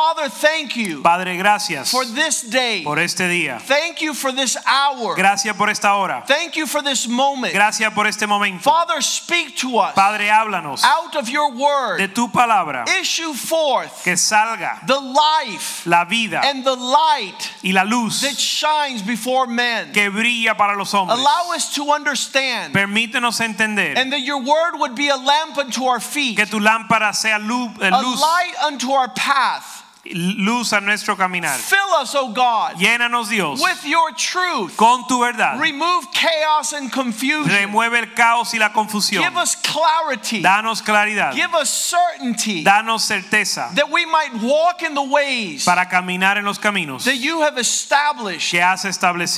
Father, thank you Padre, gracias for this day. por este día. Thank you for this hour. Gracias por esta hora. Thank you for this moment. Gracias por este momento. Father, speak to us Padre, háblanos out of your word. de tu palabra. Issue forth Que salga the life la vida and the light y la luz that shines before men. que brilla para los hombres. Allow us to understand Permítenos entender and that your word would be a lamp unto our feet, que tu lámpara sea luz, eh, a light unto our path. Luz a nuestro caminar. Fill us, O God, Llénanos, Dios, with your truth. con tu verdad. Remove chaos and confusion. Remueve el caos y la confusión. Give us clarity. Danos claridad. Give us certainty Danos certeza that we might walk in the ways para caminar en los caminos that you have established que has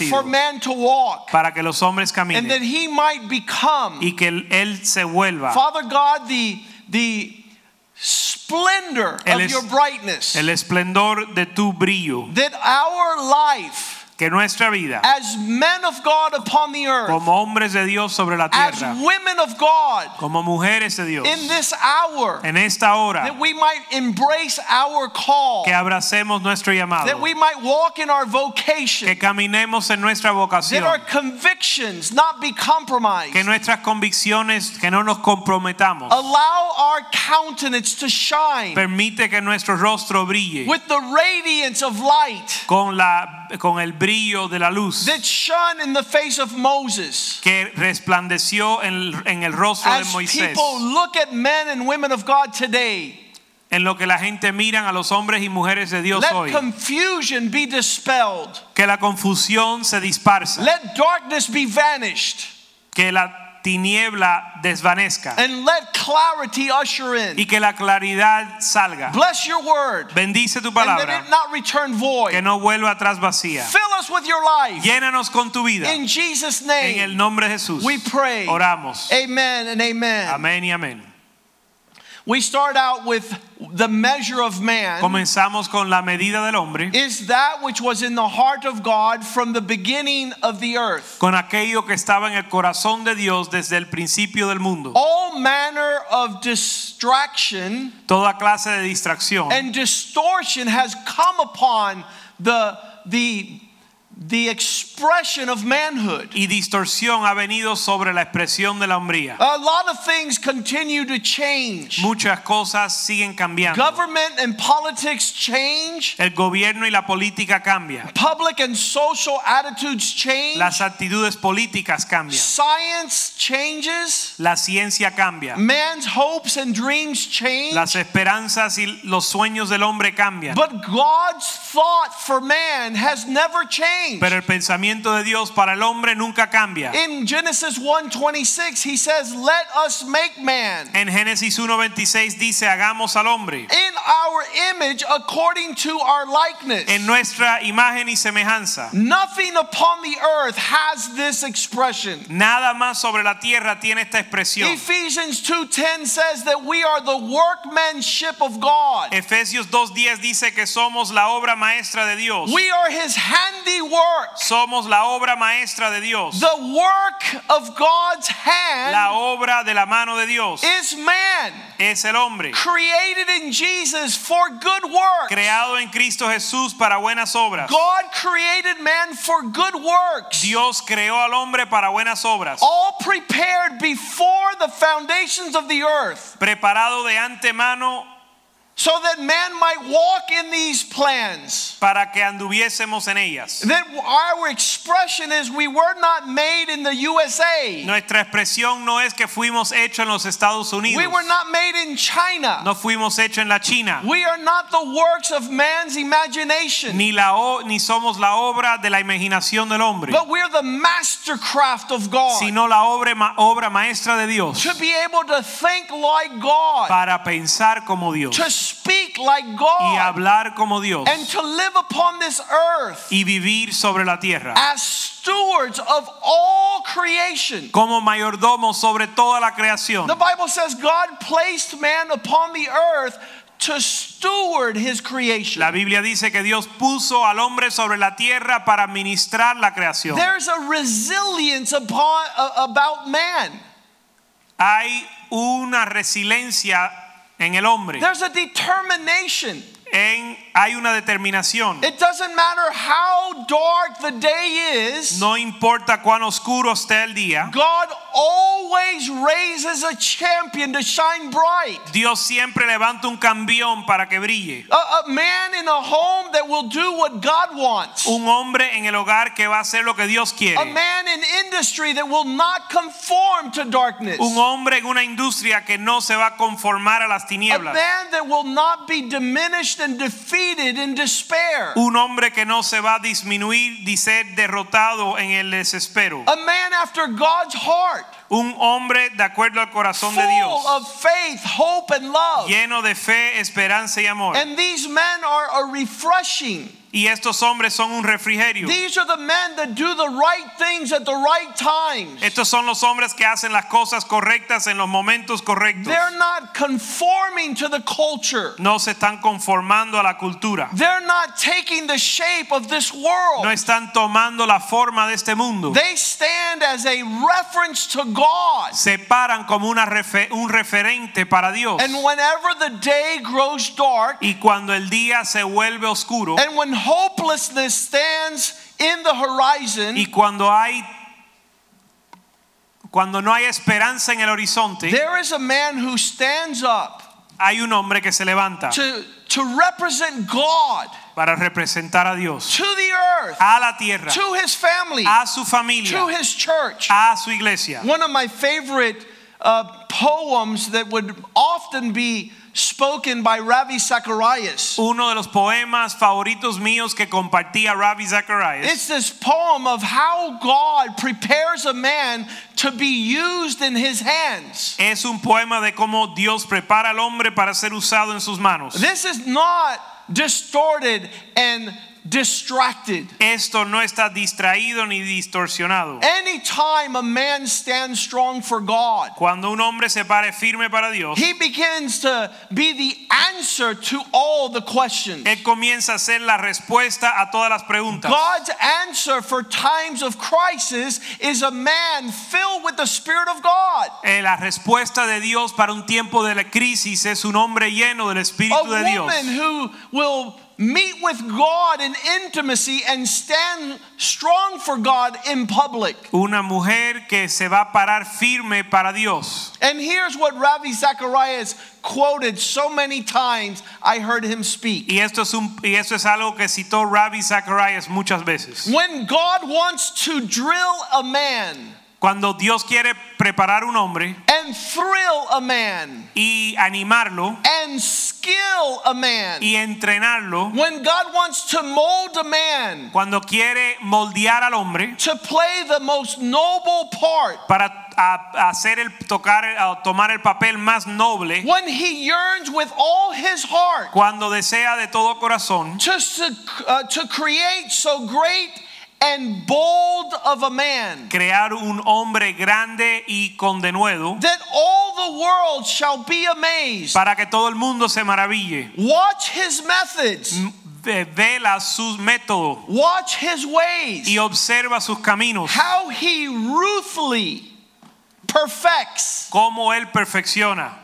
for man to walk para que los hombres and that he might become y que él se vuelva Father God the the splendor El of your brightness. el esplendor de tu brillo, that our life que nuestra vida as men of God upon the earth como hombres de Dios sobre la as women of God como mujeres de Dios, in this hour en esta hora that we might embrace our call que abracemos nuestro llamado, that we might walk in our vocation que caminemos en nuestra that our convictions not be compromised. que nuestras convicciones, que no nos comprometamos, Allow our countenance to shine permite que nuestro rostro brille with the radiance of light con, la, con el brillo de la luz that shone in the face of Moses. que resplandeció en, en el rostro de As Moisés. people look at men and women of God today, En lo que la gente miran a los hombres y mujeres de Dios let hoy. confusion be dispelled. Que la confusión se disparsa. Let darkness be vanished. Que la tiniebla desvanezca. And let clarity usher in. Y que la claridad salga. Bless your word. Bendice tu And that palabra. it not return void. Que no vuelva atrás vacía. Fill us with your life. Llénanos con tu vida. In Jesus' En name. el nombre de Jesús. We pray. Oramos. Amen and amen. Amén y amén. We start out with the measure of man Comenzamos con la medida del hombre. is that which was in the heart of God from the beginning of the earth. Con aquello que estaba en el corazón de Dios desde el principio del mundo. All manner of distraction Toda clase de distracción. and distortion has come upon the the the expression of manhood. y distorsión ha venido sobre la expresión de la hombría. A lot of things continue to change. Muchas cosas siguen cambiando. Government and politics change. El gobierno y la política cambian. Public and social attitudes change. Las actitudes políticas cambian. Science changes. La ciencia cambia. Man's hopes and dreams change. Las esperanzas y los sueños del hombre cambian. But God's thought for man has never changed. Pero el pensamiento de Dios para el hombre nunca cambia. In Genesis 1:26 he says, "Let us make man En Génesis 1:26 dice, hagamos al hombre in our image according to our likeness." en nuestra imagen y semejanza. Nothing upon the earth has this expression. Nada más sobre la tierra tiene esta expresión. Ephesians 2:10 says that we are the workmanship of God. Efesios 2:10 dice que somos la obra maestra de Dios. We are his handiwork. Somos la obra maestra de Dios. The work of God's hand La obra de la mano de Dios is man, es el hombre, created in Jesus for good works. creado en Cristo Jesús para buenas obras. God created man for good works. Dios creó al hombre para buenas obras, All prepared before the foundations of the earth preparado de antemano so that man might walk in these plans. para que anduviésemos en ellas. That our expression is we were not made in the USA. Nuestra expresión no es que fuimos hechos en los Estados Unidos, We were not made in China. no fuimos hechos en la China, We are not the works of man's imagination. ni, la, o- ni somos la obra de la imaginación del hombre, But we're the mastercraft of God. sino la obra, obra maestra de Dios To be able to think like God. para pensar como Dios, To speak like y God hablar como Dios and to live upon this earth y vivir sobre la tierra as stewards of all creation. como mayordomo sobre toda la creación. The Bible says God placed man upon the earth to steward his creation. La Biblia dice que Dios puso al hombre sobre la tierra para administrar la creación. There's a resilience upon, uh, about man. Hay una resiliencia en el hombre. There's a determination. En, hay una determinación. It doesn't matter how dark the day is. No importa cuán oscuro esté el día. God always raises a champion to shine bright. Dios siempre levanta un cambión para que brille. A, a man in a home that will do what God wants. Un hombre en el hogar que va a hacer lo que Dios quiere. A man in industry that will not conform to darkness. Un hombre en una industria que no se va a conformar a las tinieblas. A man that will not be diminished and defeated in despair. Un hombre que no se va a disminuir ni ser derrotado en el desespero. A man after God's heart, Un hombre de acuerdo al corazón de full Dios. of faith, hope, and love. Lleno de fe, esperanza y amor. And these men are a refreshing. Y estos hombres son un refrigerio. These are the men that do the right things at the right times. Estos son los hombres que hacen las cosas correctas en los momentos correctos. They're not conforming to the culture. No se están conformando a la cultura. They're not taking the shape of this world. No están tomando la forma de este mundo. They stand as a reference to God. Se paran como una refe- un referente para Dios. And whenever the day grows dark, Y cuando el día se vuelve oscuro and when hopelessness stands in the horizon, y cuando hay cuando no hay esperanza en el horizonte, there is a man who stands up hay un hombre que se levanta to, to represent God para representar a Dios, to the earth, a la tierra, to his family, a su familia, to his church. a su iglesia. One of my favorite uh, poems that would often be spoken by Ravi Zacharias. Uno de los poemas favoritos míos que compartía Ravi Zacharias It's this poem of how God prepares a man to be used in his hands. es un poema de cómo Dios prepara al hombre para ser usado en sus manos. This is not distorted and distracted. Esto no está distraído ni distorsionado. Anytime a man stands strong for God, Cuando un hombre se pare firme para Dios, he begins to be the answer to all the questions. él comienza a ser la respuesta a todas las preguntas. God's answer for times of crisis is a man filled with the Spirit of God. Eh, la respuesta de Dios para un tiempo de la crisis es un hombre lleno del Espíritu de Dios. A woman who will meet with God in intimacy and stand strong for God in public. Una mujer que se va a parar firme para Dios. And here's what Ravi Zacharias quoted so many times I heard him speak. Y esto es, un, y esto es algo que citó Ravi Zacharias muchas veces. When God wants to drill a man Cuando Dios quiere preparar un hombre and thrill a man. y animarlo and skill a man, y entrenarlo, when God wants to mold a man cuando quiere moldear al hombre to play the most noble part, para a- hacer el tocar a tomar el papel más noble, when he yearns with all his heart cuando desea de todo corazón to, uh, to create so great and bold of a man crear un hombre grande y con denuedo that all the world shall be amazed. para que todo el mundo se maraville. Watch his methods, Ve- Vela sus métodos watch his ways, y observa sus caminos, how he ruthfully perfects. Cómo él perfecciona.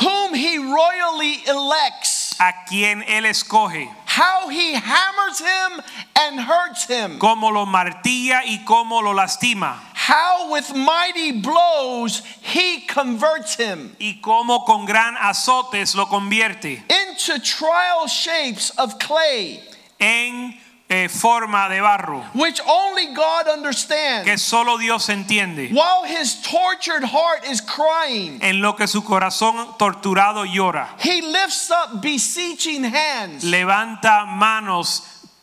Whom he royally elects, a quien él escoge, how he hammers him and hurts him, cómo lo martilla y cómo lo lastima, how with mighty blows he converts him. Y cómo con gran azotes lo convierte. Into trial shapes of clay, en eh, forma de barro, which only God understands. que solo Dios entiende, while his tortured heart is crying. en lo que su corazón torturado llora. He lifts up beseeching hands Levanta manos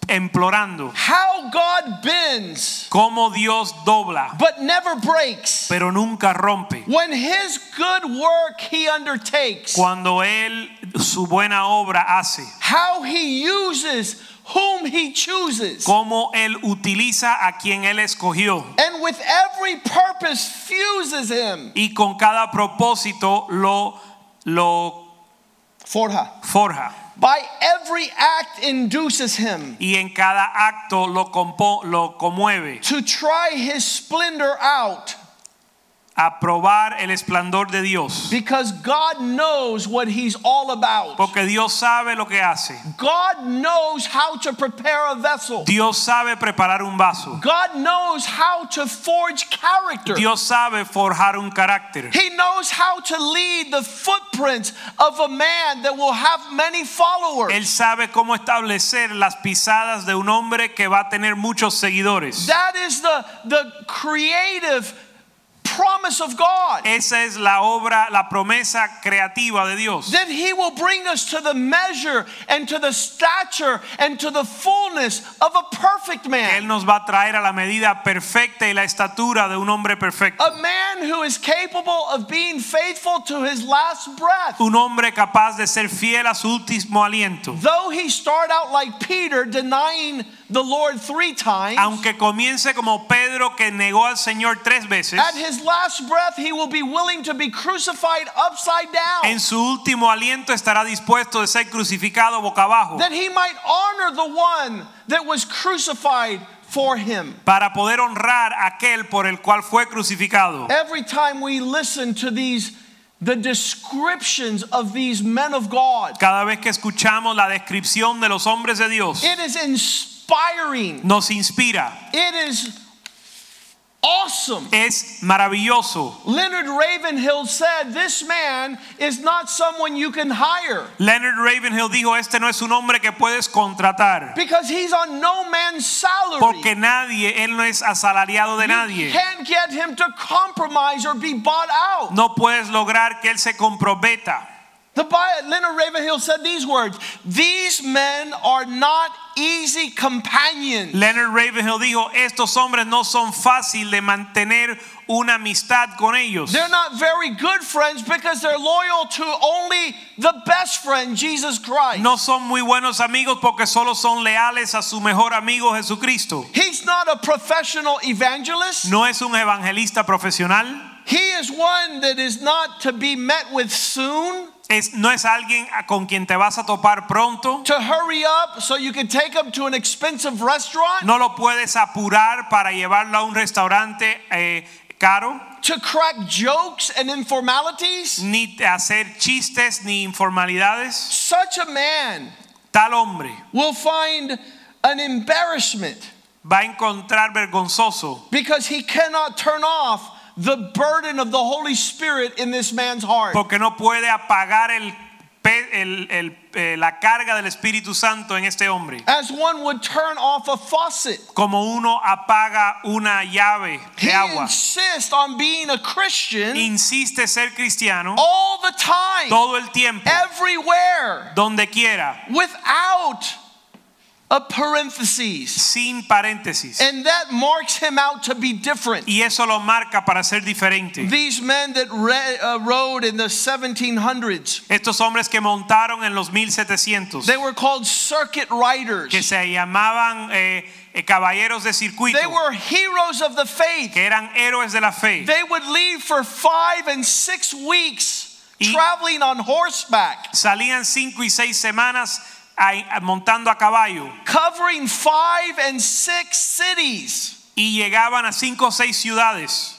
implorando how God bends cómo Dios dobla, but never breaks. pero nunca rompe. When his good work he undertakes, Cuando Él su buena obra hace, how he uses whom he chooses, cómo Él utiliza a quien Él escogió and with every purpose fuses him. y con cada propósito lo, lo Forja. forja. By every act induces him Y en cada acto lo, compo- lo conmueve to try his splendor out a probar el esplendor de Dios. because God knows what he's all about. Porque Dios sabe lo que hace. God knows how to prepare a vessel. Dios sabe preparar un vaso. God knows how to forge character. Dios sabe forjar un carácter. He knows how to lead the footprints of a man that will have many followers. Él sabe cómo establecer las pisadas de un hombre que va a tener muchos seguidores. That is the, the creative promise of God. Esa es la obra, la promesa creativa de Dios. That he will bring us to the measure and to the stature and to the fullness of a perfect man. Él nos va a traer a la medida perfecta y la estatura de un hombre perfecto. A man who is capable of being faithful to his last breath. Un hombre capaz de ser fiel a su último aliento. Though he start out like Peter denying the Lord three times, Aunque comience como Pedro que negó al Señor tres veces, at his last breath he will be willing to be crucified upside down. en su último aliento estará dispuesto de ser crucificado boca abajo that he might honor the one that was crucified for him. para poder honrar aquel por el cual fue crucificado. Every time we listen to these the descriptions of these men of God, Cada vez que escuchamos la descripción de los hombres de Dios, it is inspiring. Nos inspira. It is awesome. Es maravilloso. Leonard Ravenhill said, This man is not someone you can hire Leonard Ravenhill dijo, este no es un hombre que puedes contratar. because he's on no man's salary. Porque nadie, él no es asalariado de You nadie. can't get him to compromise or be bought out. No puedes lograr que él se comprometa. The Bi- Leonard Ravenhill said these words These men are not easy companions. Leonard Ravenhill dijo, estos hombres no son fácil de mantener una amistad con ellos. They're not very good friends because they're loyal to only the best friend, Jesus Christ. No son muy buenos amigos porque solo son leales a su mejor amigo Jesucristo. He's not a professional evangelist. No es un evangelista profesional. He is one that is not to be met with soon, Es, no es alguien con quien te vas a topar pronto. to hurry up so you can take him to an expensive restaurant, No lo puedes apurar para llevarlo a un restaurante eh, caro, to crack jokes and informalities. ni hacer chistes ni informalidades. Such a man Tal hombre will find an embarrassment va a encontrar vergonzoso because he cannot turn off the burden of the Holy Spirit in this man's heart. porque no puede apagar el, el- el- eh, la carga del Espíritu Santo en este hombre. As one would turn off a faucet. Como uno apaga una llave He agua. insists on being a Christian Insiste ser cristiano all the time, todo el tiempo, everywhere, donde quiera, without a parenthesis. sin paréntesis. And that marks him out to be different. Y eso lo marca para ser diferente. These men that re- uh, rode in the 1700s, Estos hombres que montaron en los 1700, they were called circuit riders. que se llamaban eh, eh, caballeros de circuito, They were heroes of the faith. que eran héroes de la fe. They would leave for five and six weeks Y- traveling on horseback, Salían cinco y seis semanas a- montando a caballo. Covering five and six cities, y llegaban a cinco o seis ciudades,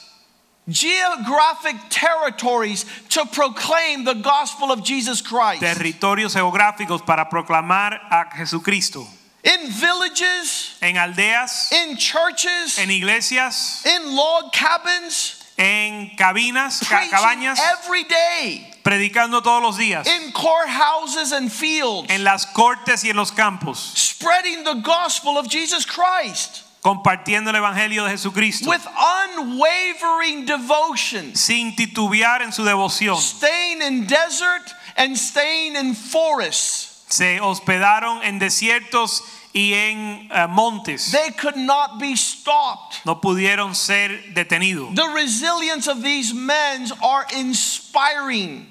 geographic territories to proclaim the gospel of Jesus Christ. territorios geográficos para proclamar a Jesucristo. In villages, En aldeas, in churches, en iglesias, in log cabins, en cabinas, ca- cabañas, every day, predicando todos los días, in courthouses and fields, en las cortes y en los campos, spreading the gospel of Jesus Christ. compartiendo el evangelio de Jesucristo, with unwavering devotion, sin titubear en su devoción, staying in desert and staying in forests, Se hospedaron en desiertos y en eh, montes. They could not be stopped. No pudieron ser detenidos. The resilience of these men are inspiring.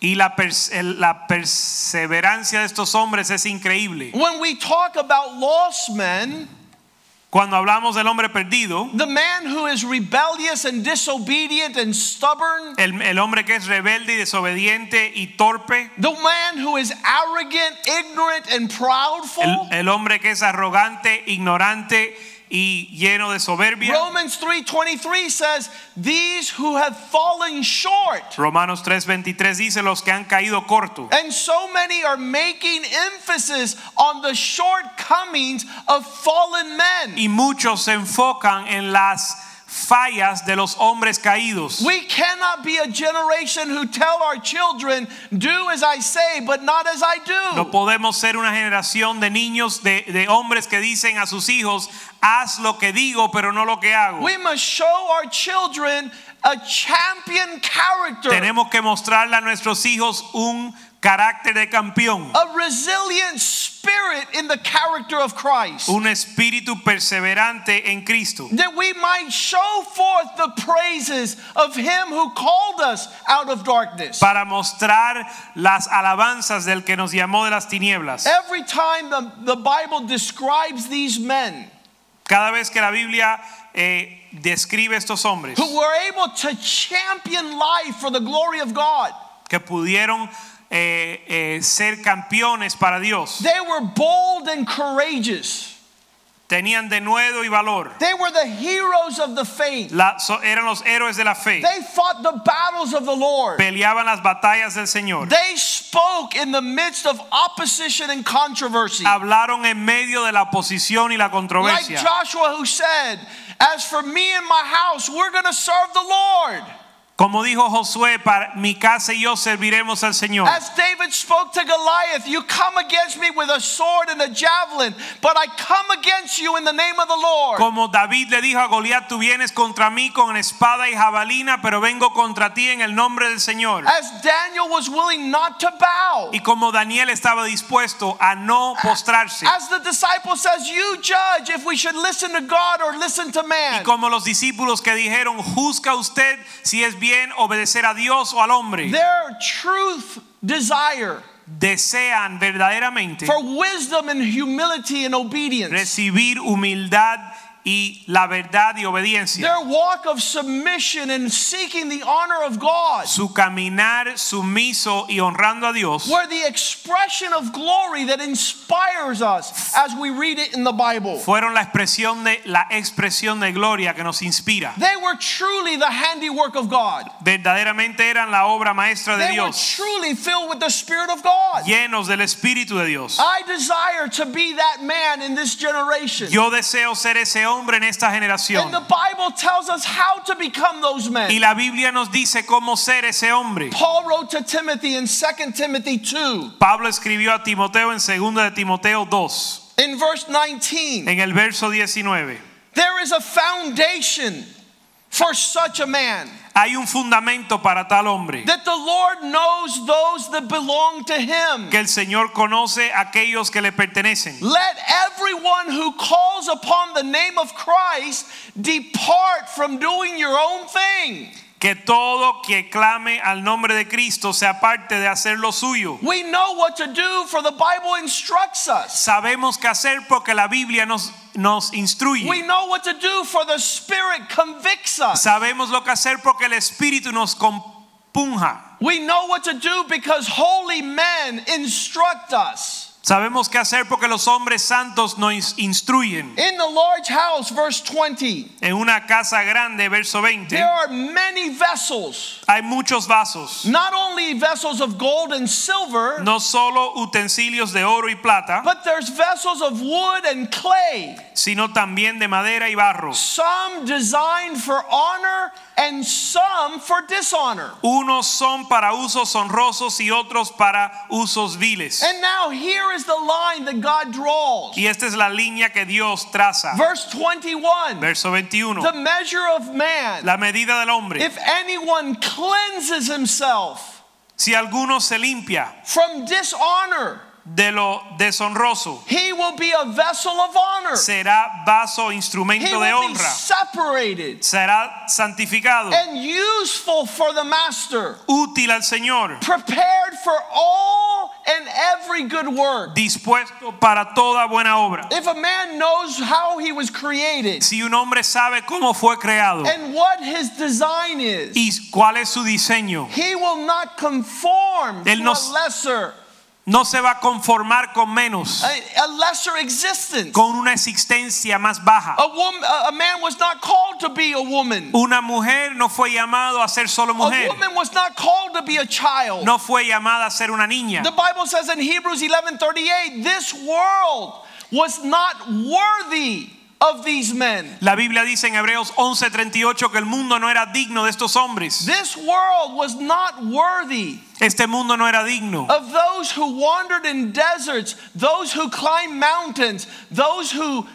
Y la, pers- la perseverancia de estos hombres es increíble. When we talk about lost men, Cuando hablamos del hombre perdido, the man who is rebellious and disobedient and stubborn, el, el hombre que es rebelde y desobediente y torpe, the man who is arrogant, ignorant, and proudful. el, el hombre que es arrogante, ignorante y lleno de soberbia. Romans 3:23 says, "These who have fallen short." Romanos 3:23 dice los que han caído corto. And so many are making emphasis on the shortcomings of fallen men. Y muchos se enfocan en las fallas de los hombres caídos. We cannot be a generation who tell our children, "Do as I say, but not as I No do." podemos ser una generación de niños, de, de hombres que dicen a sus hijos, haz lo que digo, pero no lo que hago. We must show our children a champion character, Tenemos que mostrarle a nuestros hijos un carácter de campeón, a resilient spirit in the character of Christ. un espíritu perseverante en Cristo, that we might show forth the praises of him who called us out of darkness. para mostrar las alabanzas del que nos llamó de las tinieblas. Every time the, the Bible describes these men Cada vez que la Biblia eh, describe estos hombres who were able to champion life for the glory of God, que pudieron eh, eh, ser campeones para Dios, they were bold and courageous. tenían denuedo y valor, They were the heroes of the faith. La- so- eran los héroes de la fe, They fought the battles of the Lord. peleaban las batallas del Señor, They spoke in the midst of opposition and controversy. hablaron en medio de la oposición y la controversia. Like. Joshua, who said, As for me and my house, we're going to serve the Lord. Como dijo Josué, para mi casa y yo serviremos al Señor. As David spoke to Goliath, You come against me with a sword and a javelin, but I come against you in the name of the Lord. Como David le dijo a Goliat, tú vienes contra mí con espada y jabalina, pero vengo contra ti en el nombre del Señor. As Daniel was willing not to bow. Y como Daniel estaba dispuesto a no postrarse. As the disciple says, You judge if we should listen to God or listen to Y man. como los discípulos que dijeron, juzga usted si es bien obedecer a Dios o al hombre. Their truth desire Desean verdaderamente for wisdom and humility and obedience. recibir humildad y la verdad y obediencia. Their walk of submission and seeking the honor of God Su caminar sumiso y honrando a Dios were the expression of glory that inspires us as we read it in the Bible. fueron la expresión de la expresión de gloria que nos inspira. They were truly the handiwork of God. Verdaderamente eran la obra maestra de They were truly filled with the Spirit of God. llenos del Espíritu de Dios. I desire to be that man in this generation. Yo deseo ser ese hombre en esta generación. And the Bible tells us how to become those men. Y la Biblia nos dice cómo ser ese hombre. Paul wrote to Timothy in 2 Timothy 2 Pablo escribió a Timoteo en 2 de Timoteo 2, in verse 19. en el verso 19. There is a foundation for such a man Hay un fundamento para tal hombre. that the Lord knows those that belong to him. Que el Señor conoce a aquellos que le pertenecen. Let everyone who calls upon the name of Christ depart from doing your own thing. Que todo que clame al nombre de Cristo se aparte de hacer lo suyo. We know what to do for the Bible instructs us. Sabemos qué hacer porque la Biblia nos, nos instruye. We know what to do for the Spirit convicts us. Sabemos lo que hacer porque el Espíritu nos compunja. We know what to do because holy men instruct us. Sabemos qué hacer porque los hombres santos nos instruyen. In the large house, verse 20, En una casa grande, verso 20, there are many vessels, hay muchos vasos. not only vessels of gold and silver, No solo utensilios de oro y plata, but there's vessels of wood and clay, sino también de madera y barro. some designed for honor and some for dishonor. Unos son para usos honrosos y otros para usos viles. And now here is the line that God draws. Y esta es la línea que Dios traza. Verse 21 Verso 21. The measure of man, La medida del hombre. if anyone cleanses himself Si alguno se limpia from dishonor, de lo deshonroso. He will be a vessel of honor. Será vaso, He instrumento de will be separated Será santificado, and useful for the master, útil al Señor, prepared for all and every good work. dispuesto para toda buena obra. If a man knows how he was created Si un hombre sabe cómo fue creado and what his design is, y cuál es su diseño, he will not conform Él to no- a lesser, no se va a conformar con menos, a, a lesser existence. con una existencia más baja. A woman, a man was not called to be a woman. Una mujer no fue llamado a ser solo mujer. A woman was not called to be a child. no fue llamada a ser una niña. The Bible says in Hebrews 11:38, this world was not worthy of these men. La Biblia dice en Hebreos 11:38 que el mundo no era digno de estos hombres. This world was not worthy Este mundo no era digno of those who wandered in deserts, those who climbed mountains, those who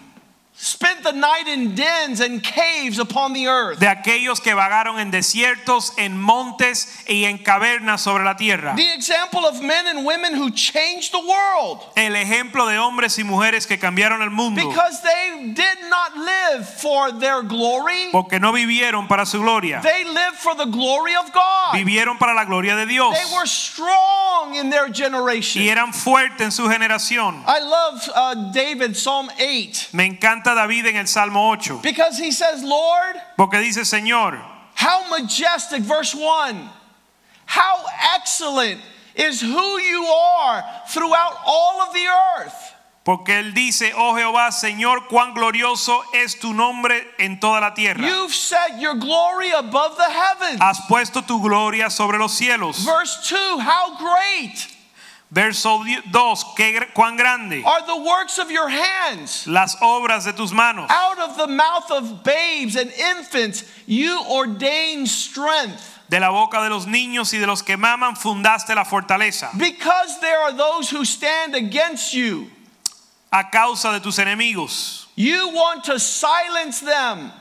spent the night in dens and caves upon the earth. de aquellos que vagaron en desiertos, en montes y en cavernas sobre la tierra. The example of men and women who changed the world El ejemplo de hombres y mujeres que cambiaron el mundo because they did not live for their glory, porque no vivieron para su gloria, they lived for the glory of God. vivieron para la gloria de Dios They were strong in their generation. y eran fuertes en su generación. I love uh, David, Psalm 8, Me encanta David en el Salmo 8 because he says, Lord, porque dice, Señor, how majestic, verse 1, how excellent is who you are throughout all of the earth. porque él dice, oh Jehová, Señor, cuán glorioso es tu nombre en toda la tierra. You've set your glory above the heavens. Has puesto tu gloria sobre los cielos. Verse 2, how great Verso 2, qué gr- cuán grande are the works of your hands. las obras de tus manos. Out of the mouth of babes and infants, you ordain strength. De la boca de los niños y de los que maman fundaste la fortaleza. Because there are those who stand against you, A causa de tus enemigos. you want to silence them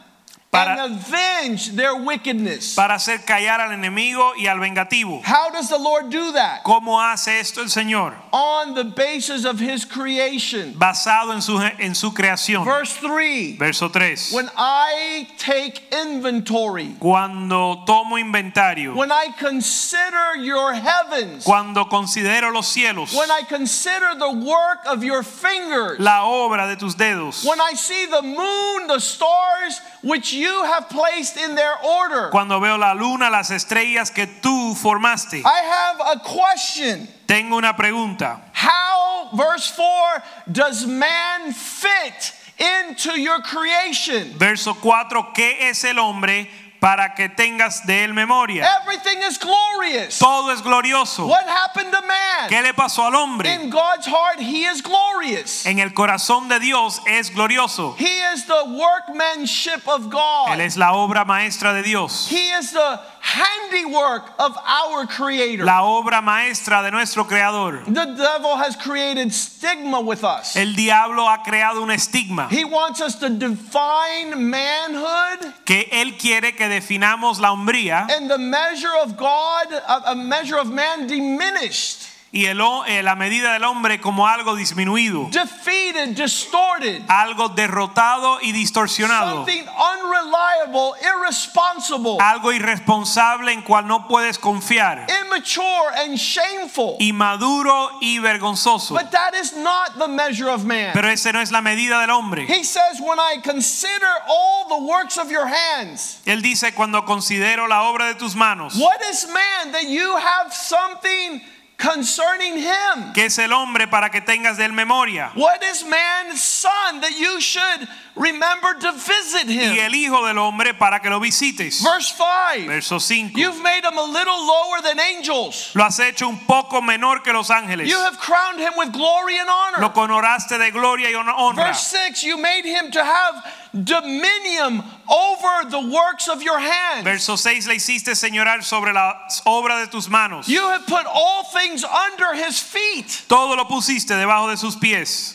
Para- and avenge their wickedness. Para hacer callar al enemigo y al vengativo. How does the Lord do that? ¿Cómo hace esto el Señor? On the basis of his creation. Basado en su, en su creación. Verse 3 Verso 3. When I take inventory, Cuando tomo inventario. when I consider your heavens, Cuando considero los cielos. when I consider the work of your fingers, La obra de tus dedos. when I see the moon, the stars, which you have placed in their order, Cuando veo la luna, las estrellas que tú formaste. I have a question. Tengo una pregunta. How, verse 4, does man fit into your creation? Verso 4. ¿Qué es el hombre para que tengas de él memoria? Everything is glorious. Todo es glorioso. What happened to man? ¿Qué le pasó al hombre? In God's heart, he is glorious. En el corazón de Dios es glorioso. He is the workmanship of Él God. es la obra maestra de Dios. He is the handiwork of our Creator. La obra maestra de nuestro Creador. The devil has created stigma with us. El diablo ha creado un estigma He wants us to define manhood que él quiere que definamos la hombría and the measure of God, a, a measure of man diminished, y el, eh, la medida del hombre como algo disminuido, defeated, distorted, algo derrotado y distorsionado, something unreliable, irresponsible, algo irresponsable en cual no puedes confiar, immature, and shameful. inmaduro y vergonzoso. But that is not the measure of man. Pero ese no es la medida del hombre. He says, When I consider all the works of your hands, Él dice cuando considero la obra de tus manos, what is man that you have something concerning him? que es el hombre para que tengas de él memoria, What is man's son that you should remember to visit him? y el hijo del hombre para que lo visites. Verse 5 Verso 5. You've made him a little lower than angels, Lo has hecho un poco menor que los ángeles. you have crowned him with glory and Lo honor. coronaste de gloria y honra. Verse 6 You made him to have dominion over the works of your hands. Verso 6 le hiciste señorar sobre la obra de tus manos. You have put all things under his feet. Todo lo pusiste debajo de sus pies.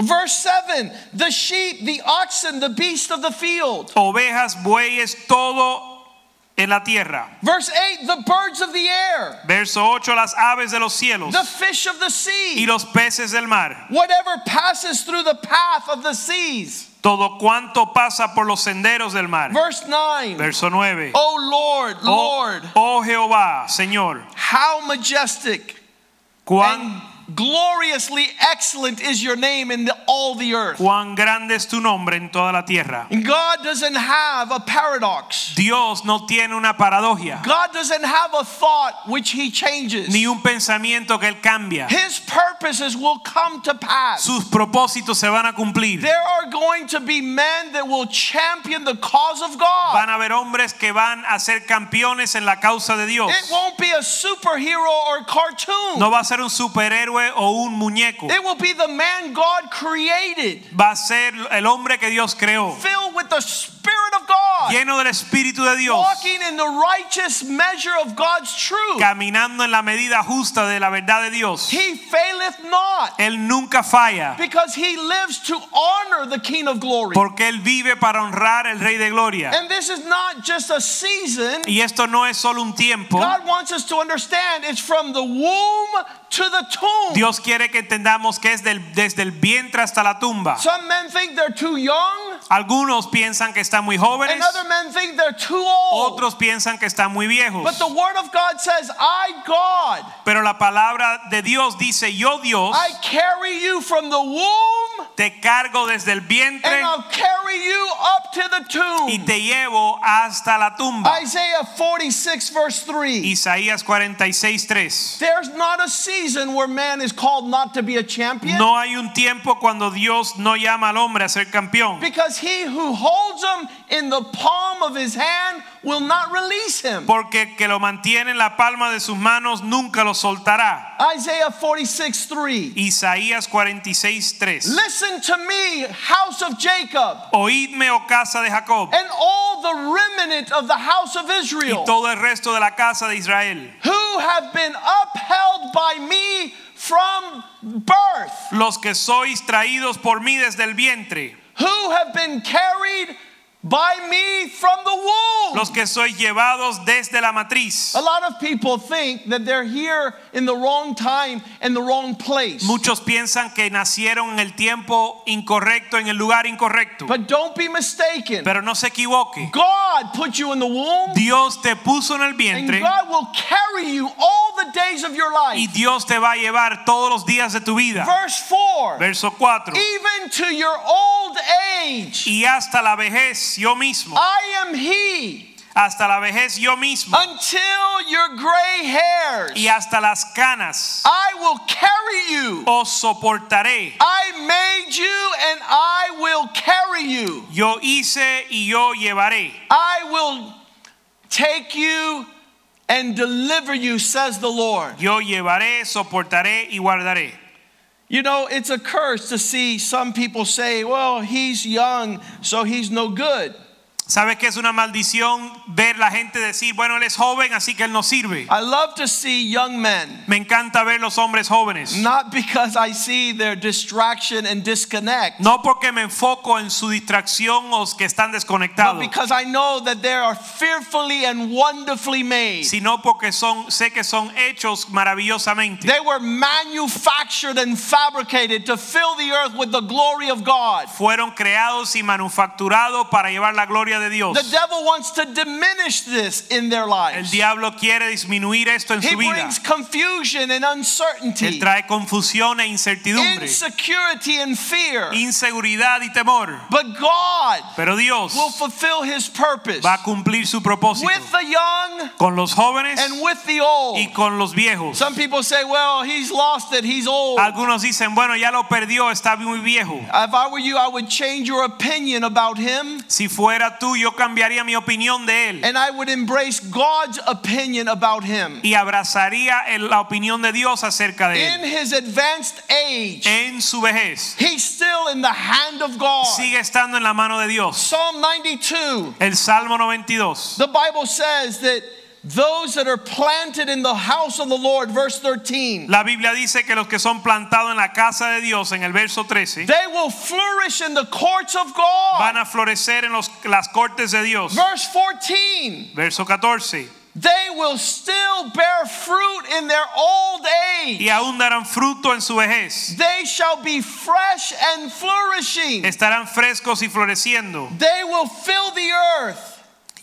Verse 7 The sheep, the oxen, the beast of the field. Ovejas, bueyes, todo en la tierra. Verse 8, the birds of the air, Verso 8, las aves de los cielos the fish of the sea. y los peces del mar. whatever passes through the path of the seas. Todo cuanto pasa por los senderos del mar. Verse 9, Verso 9. oh Lord, Oh, Lord, oh Jehová, Señor, how majestic cuán, gloriously excellent is your name in the, all the earth. cuán grande es tu nombre en toda la tierra. God doesn't have a paradox. Dios no tiene una paradoja, God doesn't have a thought which he changes. ni un pensamiento que él cambia. His purposes will come to pass. Sus propósitos se van a cumplir. There are going to be men that will champion the cause of God. Van a haber hombres que van a ser campeones en la causa de Dios. It won't be a superhero or cartoon. No va a ser un superhéroe o un muñeco. It will be the man God created, Va a ser el hombre que Dios creó, filled with the Spirit of God, lleno del Espíritu de Dios, walking in the righteous measure of God's truth. caminando en la medida justa de la verdad de Dios. He faileth not Él nunca falla, because he lives to honor the King of glory. porque Él vive para honrar al Rey de Gloria. And this is not just a season. Y esto no es solo un tiempo. God wants us to understand it's from the womb to the tomb. Dios quiere que entendamos que es del- desde el vientre hasta la tumba. Some men think they're too young, Algunos piensan que están muy jóvenes, and other men think they're too old. otros piensan que están muy viejos. But the Word of God says, I, God, Pero la palabra de Dios dice, yo Dios I carry you from the womb, te cargo desde el vientre and I'll carry you up to the y tomb. te llevo hasta la tumba. Isaiah 46, verse 3. Isaías 46, 3. There's not a season where man is called not to be a champion. No hay un tiempo cuando Dios no llama al hombre a ser campeón. Because he who holds him in the palm of his hand will not release him. Porque que lo mantiene en la palma de sus manos nunca lo soltará. Isaiah 46 3. Isaías 46, 3. Listen to me, house of Jacob, Oídme, oh casa de Jacob, and all the remnant of the house of Israel. y todo el resto de la casa de Israel, who have been upheld by me from birth, los que sois traídos por mí desde el vientre, who have been carried by me from the womb. los que soy llevados desde la matriz. A lot of people think that they're here in the wrong time and the wrong place. Muchos piensan que nacieron en el tiempo incorrecto, en el lugar incorrecto. But don't be mistaken. Pero no se equivoque. God put you in the womb, Dios te puso en el vientre. and God will carry you all the days of your life. y. Dios te va a llevar todos los días de tu vida. Verse 4 Verso 4. Even to your old age, Y hasta la vejez yo mismo, I am He, hasta la vejez yo mismo until your gray hairs, y hasta las canas I will carry you. os soportaré. I made you, and I will carry you. Yo hice y yo llevaré. I will take you and deliver you, says the Lord. Yo llevaré, soportaré y guardaré. You know, it's a curse to see some people say, well, he's young, so he's no good. ¿Sabes que es una maldición ver la gente decir, bueno, él es joven, así que él no sirve? I love to see young men, Me encanta ver los hombres jóvenes. not because I see their distraction and disconnect, No porque me enfoco en su distracción o que están but desconectados, because I know that they are fearfully and wonderfully made. sino porque son, sé que son hechos maravillosamente. They were manufactured and fabricated to fill the earth with the glory of God. Fueron creados y manufacturados para llevar la gloria de Dios. The devil wants to diminish this in their lives. El diablo quiere disminuir esto en He su vida. He brings confusion and uncertainty. Él trae confusión e incertidumbre, insecurity and fear. inseguridad y temor. But God Pero Dios will fulfill his purpose va a cumplir su propósito with the young con los jóvenes and with the old. y con los viejos. Some people say, well, he's lost it, he's old. Algunos dicen, bueno, ya lo perdió, está muy viejo. If I were you, I would change your opinion about him Si fuera tú, yo cambiaría mi opinión de él and I would embrace God's opinion about him. y abrazaría la opinión de Dios acerca de In él. his advanced age, En su vejez, he's still in the hand of God. sigue estando en la mano de Dios. Psalm 92, El Salmo 92 the Bible says that those that are planted in the house of the Lord, verse 13, La Biblia dice que los que son plantados en la casa de Dios, en el verso 13, they will flourish in the courts of God. van a florecer en los- las cortes de Dios. Verse 14, Verso 14. they will still bear fruit in their old age. Y aún darán fruto en su vejez. They shall be fresh and flourishing. Estarán frescos y floreciendo. They will fill the earth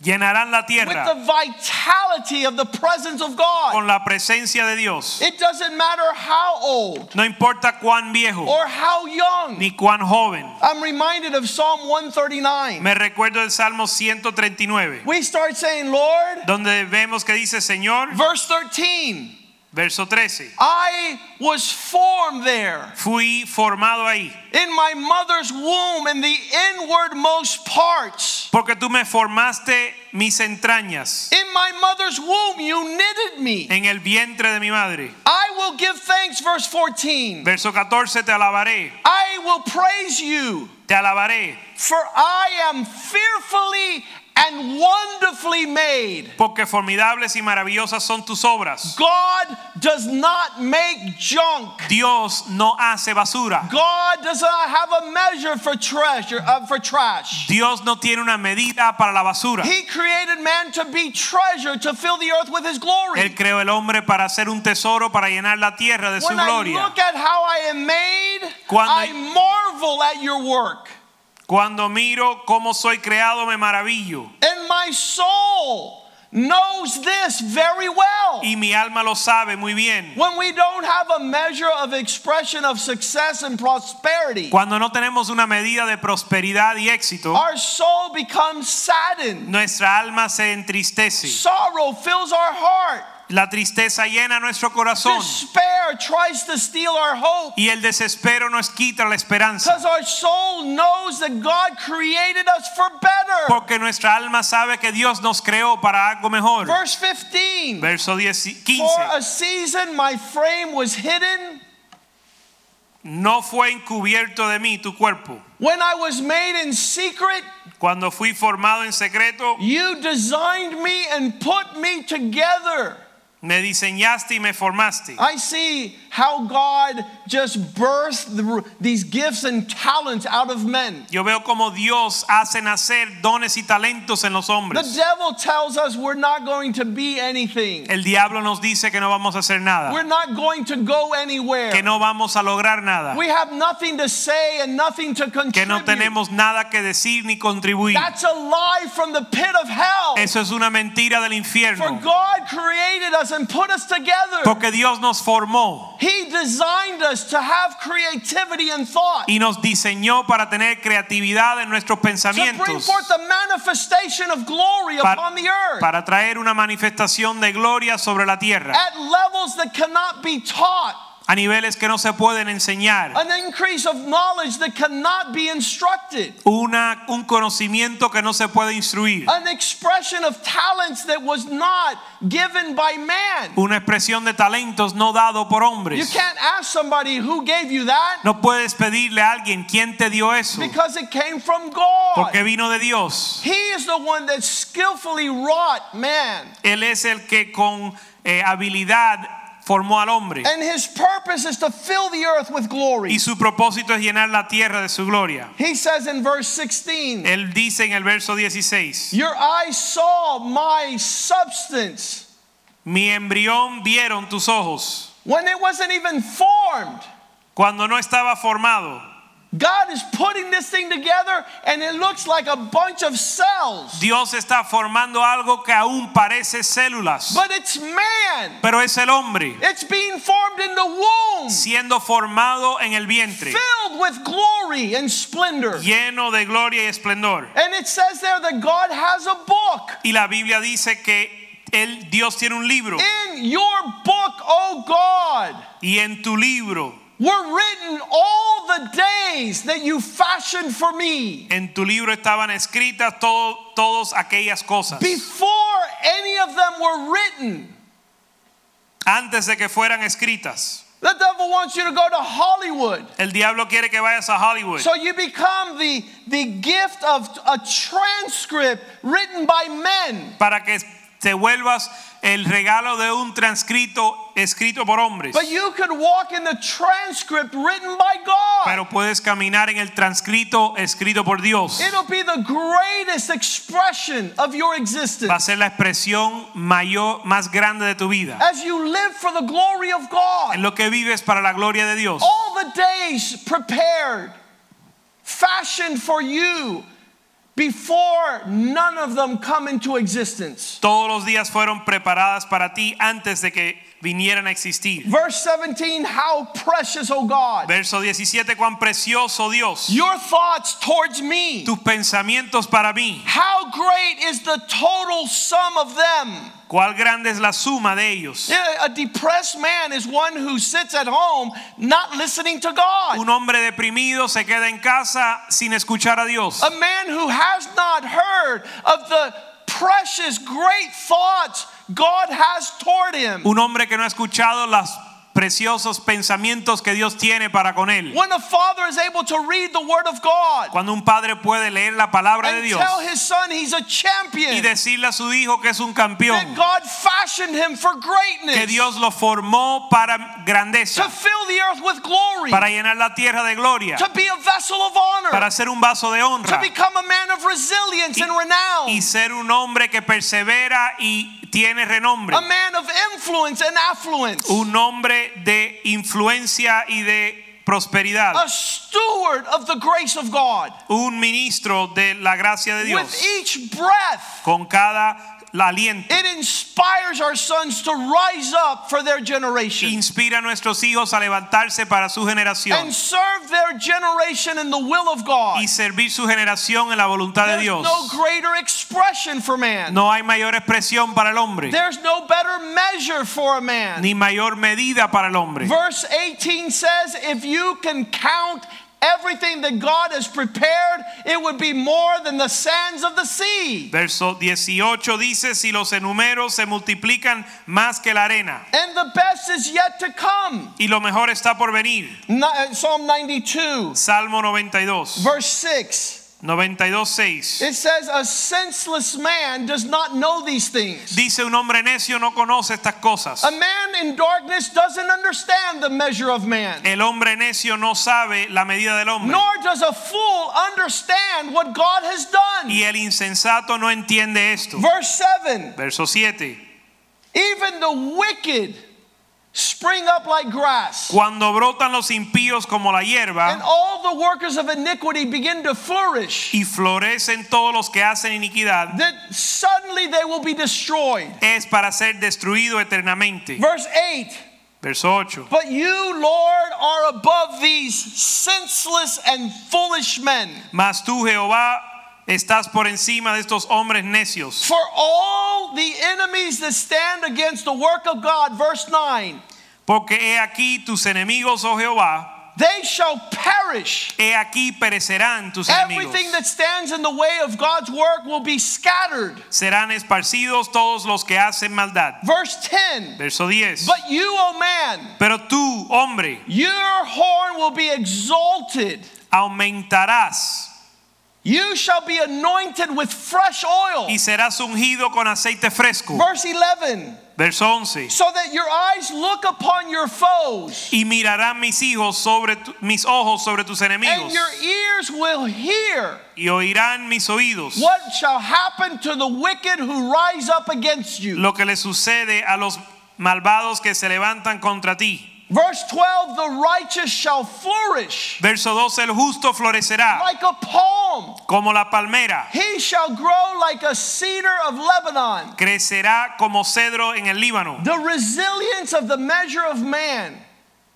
Llenarán la with the vitality of the presence of God. con la presencia de Dios. It doesn't matter how old No importa cuán viejo or how young. ni cuán joven. I'm reminded of Psalm 139. Me recuerdo del Salmo 139, We start saying, Lord, donde vemos que dice Señor, verse 13, verso 13. I was formed there Fui formado ahí, in my mother's womb in the inwardmost parts. porque tú me formaste mis entrañas. In my mother's womb, you knitted me. En el vientre de mi madre. I will give thanks, verse 14. Verso 14, te alabaré, I will praise you, te alabaré, for I am fearfully and wonderfully made. porque formidables y maravillosas son tus obras. God does not make junk. Dios no hace basura. God does not have a measure for treasure uh, for trash. Dios no tiene una medida para la basura. He created man to be treasure to fill the earth with his glory. Él creó el hombre para ser un tesoro, para llenar la tierra de su When I look at how I am made, Cuando- I marvel at your work. Cuando miro cómo soy creado, me maravillo. And my soul knows this very well. Y mi alma lo sabe muy bien. When we don't have a measure of expression of success and prosperity, Cuando no tenemos una medida de prosperidad y éxito, our soul becomes saddened. nuestra alma se entristece. Sorrow fills our heart. La tristeza llena nuestro corazón Despair tries to steal our hope. y el desespero nos quita la esperanza. Because our soul knows that God created us for better. Porque nuestra alma sabe que Dios nos creó para algo mejor. Verse 15. Verso 10 For a 15. season my frame was hidden No fue encubierto de mí tu cuerpo. when I was made in secret. Cuando fui formado en secreto, You designed me and put me together. Me diseñaste y me formaste. I see how God just birthed the- these gifts and talents out of men. Yo veo como Dios hace nacer dones y talentos en los hombres. The devil tells us we're not going to be anything. El diablo nos dice que no vamos a hacer nada. We're not going to go anywhere. que no vamos a lograr nada, We have nothing to say and nothing to contribute. que no tenemos nada que decir ni contribuir. That's a lie from the pit of hell. Eso es una mentira del infierno. For. God created us and put us together. Porque Dios nos formó He designed us to have creativity and thought. y nos diseñó para tener creatividad en nuestros To bring pensamientos, forth the manifestation of glory pa- upon the earth. para traer una manifestación de gloria sobre la tierra At levels that cannot be taught. A niveles que no se pueden enseñar. An increase of knowledge that cannot be instructed. Una, un conocimiento que no se puede instruir. An expression of talents that was not given by man. Una expresión de talentos no dado por You hombres. can't ask somebody who gave you that No puedes pedirle a alguien quién te dio eso, because it came from God. porque vino de Dios. He is the one that skillfully wrought man. Él es el que con eh, habilidad formó al hombre. And his purpose is to fill the earth with glory. Y su propósito es llenar la tierra de su gloria. He says in verse 16, Él dice en el verso 16, Your eyes saw my substance mi embrión vieron tus ojos when it wasn't even formed. cuando no estaba formado. God is putting this thing together and it looks like a bunch of cells. Dios está formando algo que aún parece células, But it's man. pero es el hombre It's being formed in the womb, siendo formado en el vientre, filled with glory and splendor. lleno de gloria y esplendor. And it says there that God has a book. Y la Biblia dice que él, Dios tiene un libro In your book, oh God, y en tu libro, were written all the days that you fashioned for me. en tu libro estaban escritas todo, todas aquellas cosas Before any of them were written, antes de que fueran escritas. the devil wants you to go to Hollywood. El diablo quiere que vayas a Hollywood So you become the, the gift of a transcript written by men. para que te vuelvas el regalo de un transcrito escrito por hombres. But you could walk in the transcript written by God. Pero puedes caminar en el transcrito escrito por Dios. It'll be the greatest expression of your existence. Va a ser la expresión mayor, más grande de tu vida. as you live for the glory of God. En lo que vives para la gloria de Dios. All the days prepared, fashioned for you before none of them come into existence. Todos los días fueron preparadas para ti antes de que vinieran a existir. Verse 17, how precious, O God, Verso 17, cuán precioso Dios. your thoughts towards me. Tus pensamientos para mí. How great is the total sum of them. Cuál grande es la suma de ellos. Yeah, A depressed man is one who sits at home not listening to God. Un hombre deprimido se queda en casa sin escuchar a Dios. A man who has not heard of the precious, great thoughts God has toward him. Un hombre que no ha escuchado los preciosos pensamientos que Dios tiene para con él. When a father is able to read the Word of God Cuando un padre puede leer la palabra de Dios tell his son he's a y champion, decirle a su hijo que es un campeón, that God fashioned him for que greatness, Dios lo formó para to grandeza, fill the earth with glory, para llenar la tierra de gloria, to be a vessel of honor, para ser un vaso de to honra become a man of resilience and renown, y ser un hombre que persevera y tiene renombre. a man of influence and affluence, Un hombre de influencia y de prosperidad. a steward of the grace of God. Un ministro de la gracia de With Dios. each breath, Con cada aliento. it inspires our sons to rise up for their generation Inspira a nuestros hijos a levantarse para su generación and serve their generation in the will of God. y servir su generación en la voluntad de There's Dios. no greater expression for man. No hay mayor expresión para el hombre, There's no better measure for a man. ni mayor medida para el hombre. Verse 18 says, if you can count everything that God has prepared, it would be more than the sands of the sea. Verso 18 dice, si los enumeros se multiplican más que la arena, And the best is yet to come. y lo mejor está por venir. Ni- uh, Psalm 92, Salmo 92, verse 6. 92, 6. It says, A senseless man does not know these things. Dice un hombre necio no conoce estas cosas. A man in darkness doesn't understand the measure of man, El hombre necio no sabe la medida del hombre. nor does a fool understand what God has done. Y el insensato no entiende esto. Verse 7 Verso 7. Even the wicked spring up like grass, Cuando brotan los impíos como la hierba. and all the workers of iniquity begin to flourish, y florecen todos los que hacen iniquidad, that suddenly they will be destroyed. es para ser destruido eternamente. Verse 8 Verso 8. But you, Lord, are above these senseless and foolish men. Mas tú, Jehová, estás por encima de estos hombres necios. For all the enemies that stand against the work of God, verse 9, Porque he aquí tus enemigos, oh Jehová, they shall perish. he aquí perecerán tus enemigos. Everything that stands in the way of God's work will be scattered. Serán esparcidos todos los que hacen maldad. Verse 10 Verso 10. But you, O man, Pero tú, hombre, your horn will be exalted. aumentarás You shall be anointed with fresh oil. y serás ungido con aceite fresco. Verse 11 Verso 11. So that your eyes look upon your foes, Y mirarán mis hijos sobre tu- mis ojos sobre tus enemigos. and your ears will hear y oirán mis oídos what shall happen to the wicked who rise up against you. lo que le sucede a los malvados que se levantan contra ti. Verse 12 The righteous shall flourish Verso 12. El justo florecerá like a palm, como la palmera, he shall grow like a cedar of Lebanon. crecerá como cedro en el Líbano. The resilience of the measure of man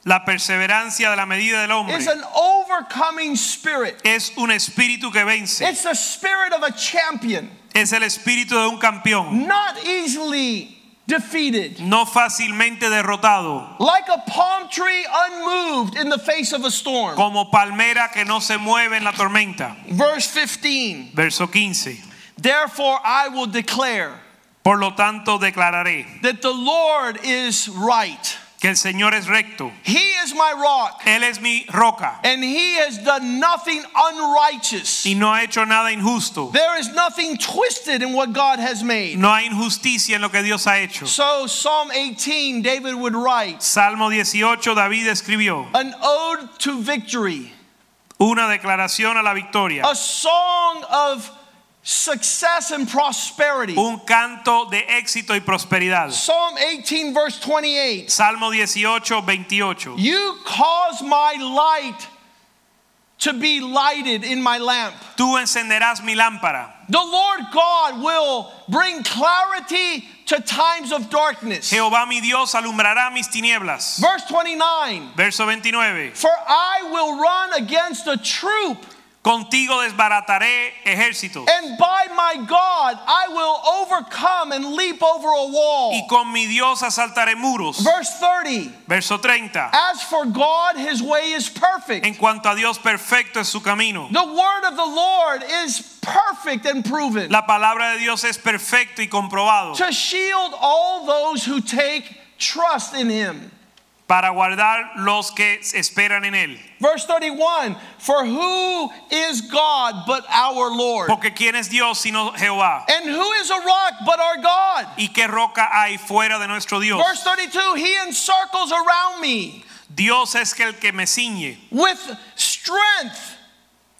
La perseverancia de la medida del hombre is an overcoming spirit. es un espíritu que vence. It's the spirit of a champion, Es el espíritu de un campeón, not easily defeated. no fácilmente derrotado, Like a palm tree unmoved in the face of a storm. como palmera que no se mueve en la tormenta. Verse 15 Verso 15. Therefore I will declare Por lo tanto declararé that the Lord is right. Que el Señor es recto. He is my rock, Él es mi roca and he has done nothing unrighteous. y no ha hecho nada injusto. There is nothing twisted in what God has made. No hay injusticia en lo que Dios ha hecho. So, Psalm 18, David would write Salmo 18, David escribió an ode to victory, una declaración a la victoria, a song of success and prosperity. un canto de éxito y prosperidad. Psalm 18, verse 28. Salmo 18, 28. You cause my light to be lighted in my lamp. Tú encenderás mi lámpara. The Lord God will bring clarity to times of darkness. Jehová mi Dios alumbrará mis tinieblas. Verse 29 Verso 29. For I will run against a troop, Contigo desbarataré ejércitos. and by my God I will overcome and leap over a wall. Y con mi Dios asaltaré muros. Verse 30 Verso 30. As for God, his way is perfect. En cuanto a Dios, perfecto es su camino. The word of the Lord is perfect and proven La palabra de Dios es perfecto y comprobado to shield all those who take trust in him. Para guardar los que esperan en él. Verse 31 For who is God but our Lord? Porque quién es Dios sino Jehová? And who is a rock but our God? ¿Y qué roca hay fuera de nuestro Dios? Verse 32 He encircles around me Dios es el que me ciñe with strength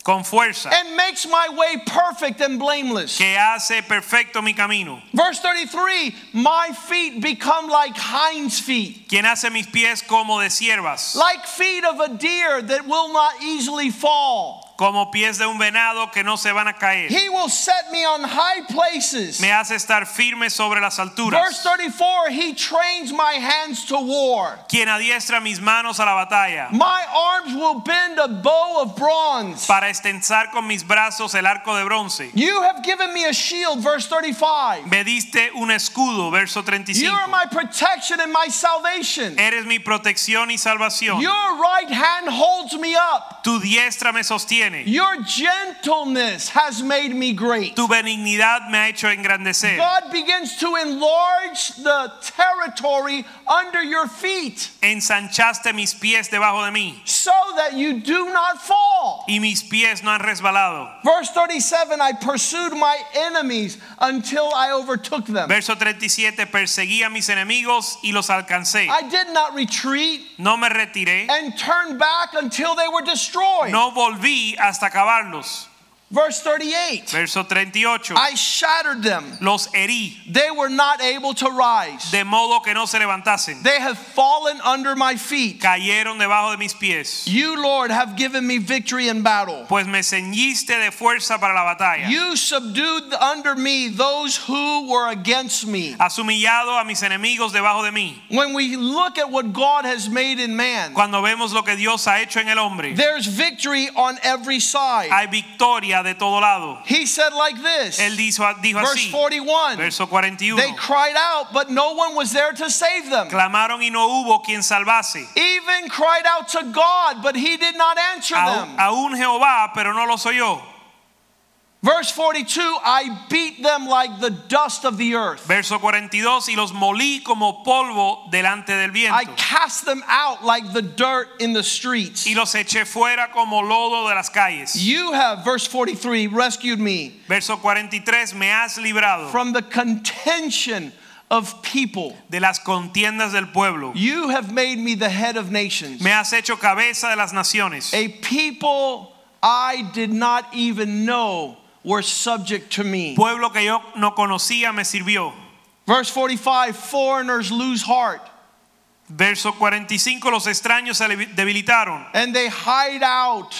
con fuerza, and makes my way perfect and blameless. que hace perfecto mi camino. Verse 33 My feet become like hinds' feet, Quien hace mis pies como de siervas, like feet of a deer that will not easily fall. Como pies de un venado que no se van a caer. He will set me on high places. Me hace estar firme sobre las Verse alturas. 34 He trains my hands to war. Quien adiestra mis manos a la batalla. My arms will bend a bow of bronze. Para extensar con mis brazos el arco de bronce. You have given me a shield, verse 35. Me diste un escudo, verso You 35. are my protection and my salvation. Eres mi protección y salvación. Your right hand holds me up. Tu diestra me sostiene. Your gentleness has made me great. Tu benignidad me ha hecho engrandecer. God begins to enlarge the territory under your feet Ensanchaste mis pies debajo de mí so that you do not fall. y mis pies no han resbalado. Verse 37 I pursued my enemies until I overtook them. Verso 37. Perseguí a mis enemigos y los alcancé. I did not retreat No me retiré. and turned back until they were destroyed. No volví hasta acabarlos. Verse 38 Verso 38. I shattered them. Los herí They were not able to rise. de modo que no se levantasen. They have fallen under my feet. Cayeron debajo de mis pies. You, Lord, have given me victory in battle. Pues me ceñiste de fuerza para la batalla. You subdued under me those who were against me. Has humillado a mis enemigos debajo de mí. When we look at what God has made in man, Cuando vemos lo que Dios ha hecho en el hombre, there's victory on every side. hay victoria de todo lado. He said like this, Él dijo, dijo verse así, 41. verso 41. They cried out, but no one was there to save them. Clamaron y no hubo quien salvase. Even cried out to God, but he did not answer Aún, them. aún Jehová, pero no los oyó. Verse 42 I beat them like the dust of the earth. Verso 42. Y los molí como polvo delante del viento. I cast them out like the dirt in the streets. Y los eché fuera como lodo de las calles. You have, verse 43, rescued me Verso 43. Me has librado from the contention of people. de las contiendas del pueblo. You have made me the head of nations. Me has hecho cabeza de las naciones. A people I did not even know were subject to me. Pueblo que yo no conocía me sirvió. Verse 45 foreigners lose heart Verso 45, los extraños se debilitaron and they hide out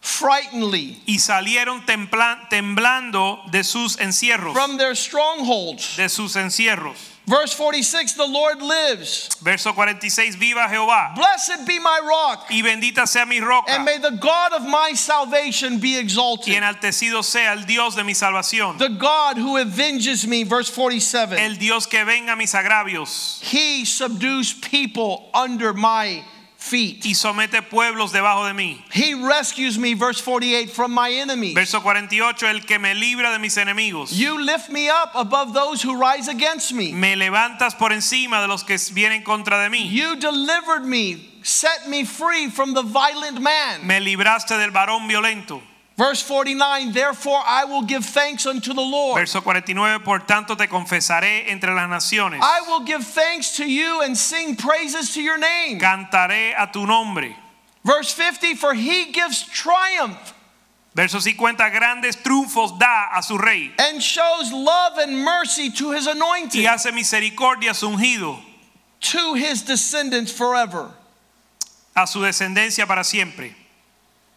frighteningly y salieron temblando de sus encierros, from their strongholds. de sus encierros. Verse 46 the Lord lives. Verso 46, viva Jehová Blessed be my rock, y bendita sea mi roca and may the God of my salvation be exalted. y enaltecido sea el Dios de mi salvación, The God who avenges me, verse 47. el Dios que venga mis agravios. He subdues people under my feet. y somete pueblos debajo de mí. He rescues me, verse 48, from my enemies. Verso 48, el que me libra de mis enemigos. You lift me up above those who rise against me. Me levantas por encima de los que vienen contra de mí. You delivered me, set me free from the violent man. Me libraste del varón violento. Verse 49, therefore I will give thanks unto the Lord. Verso 49, por tanto te confesaré entre las naciones. I will give thanks to you and sing praises to your name. Cantaré a tu nombre. Verse 50, for he gives triumph Verso 50, grandes triunfos da a su rey and shows love and mercy to his anointed, y hace misericordia a su ungido, to his descendants forever. a su descendencia para siempre.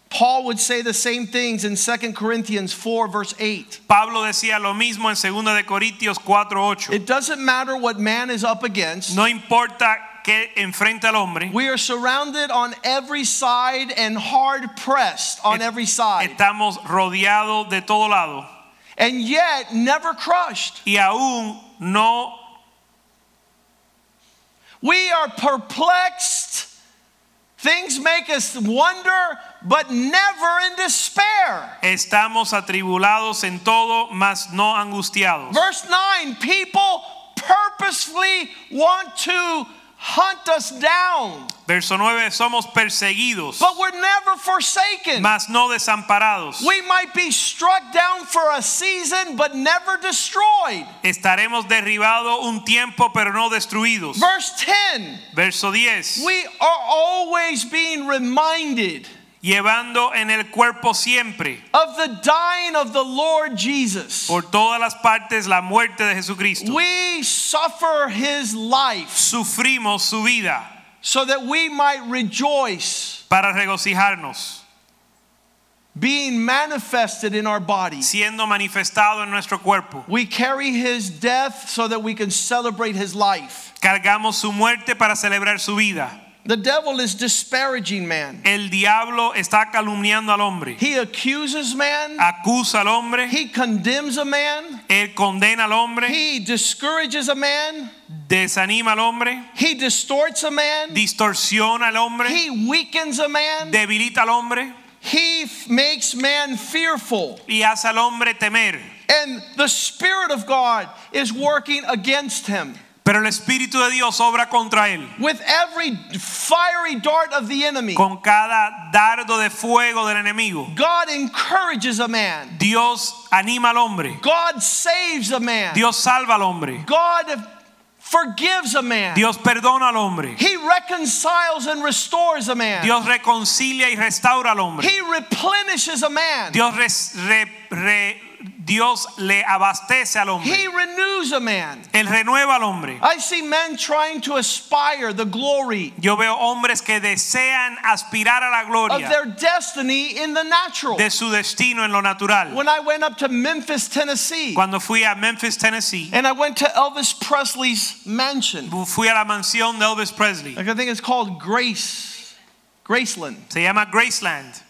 Paul would say the same things in 2 Corinthians 4, verse 8. Pablo decía lo mismo en 2 de Corintios 4:8. It doesn't matter what man is up against. No importa que enfrenta al hombre, We are surrounded on every side and hard pressed on every side, estamos rodeados de todo lado and yet never crushed. y aún no We are perplexed. Things make us wonder, but never in despair. estamos atribulados en todo, mas no angustiados. Verse 9 people purposefully want to hunt us down, Verso 9, somos perseguidos, but we're never forsaken. mas no desamparados. We might be struck down for a season, but never destroyed. Estaremos derribados un tiempo, pero no destruidos. Verse 10 Verso 10, we are always being reminded llevando en el cuerpo siempre, of the dying of the Lord Jesus. por todas las partes, la muerte de Jesucristo. We suffer his life Sufrimos su vida so that we might rejoice, para regocijarnos, being manifested in our body. siendo manifestado en nuestro cuerpo. We carry his death so that we can celebrate his life. Cargamos su muerte para celebrar su vida. The devil is disparaging man. El diablo está calumniando al hombre, He accuses man, acusa al hombre, he condemns a man, él condena al hombre, he discourages a man, desanima al hombre, he distorts a man, distorsiona al hombre, he weakens a man, debilita al hombre. He makes man fearful. y hace al hombre temer. And the Spirit of God is working against him. Pero el Espíritu de Dios obra contra él. With every fiery dart of the enemy, Con cada dardo de fuego del enemigo, God encourages a man. Dios anima al hombre. God saves a man. Dios salva al hombre. God forgives a man. Dios perdona al hombre. He reconciles and restores a man. Dios reconcilia y restaura al hombre. He replenishes a man. Dios, res- re- re- Dios le abastece al hombre. He renews a man. Él renueva al hombre. I see men trying to aspire the glory Yo veo hombres que desean aspirar a la of gloria their destiny in the natural. de su destino en lo natural. When I went up to Memphis, Tennessee, Cuando fui a Memphis, Tennessee, and I went to Elvis Presley's mansion, fui a la mansión de Elvis Presley. I think it's called Grace, Graceland. Se llama Graceland.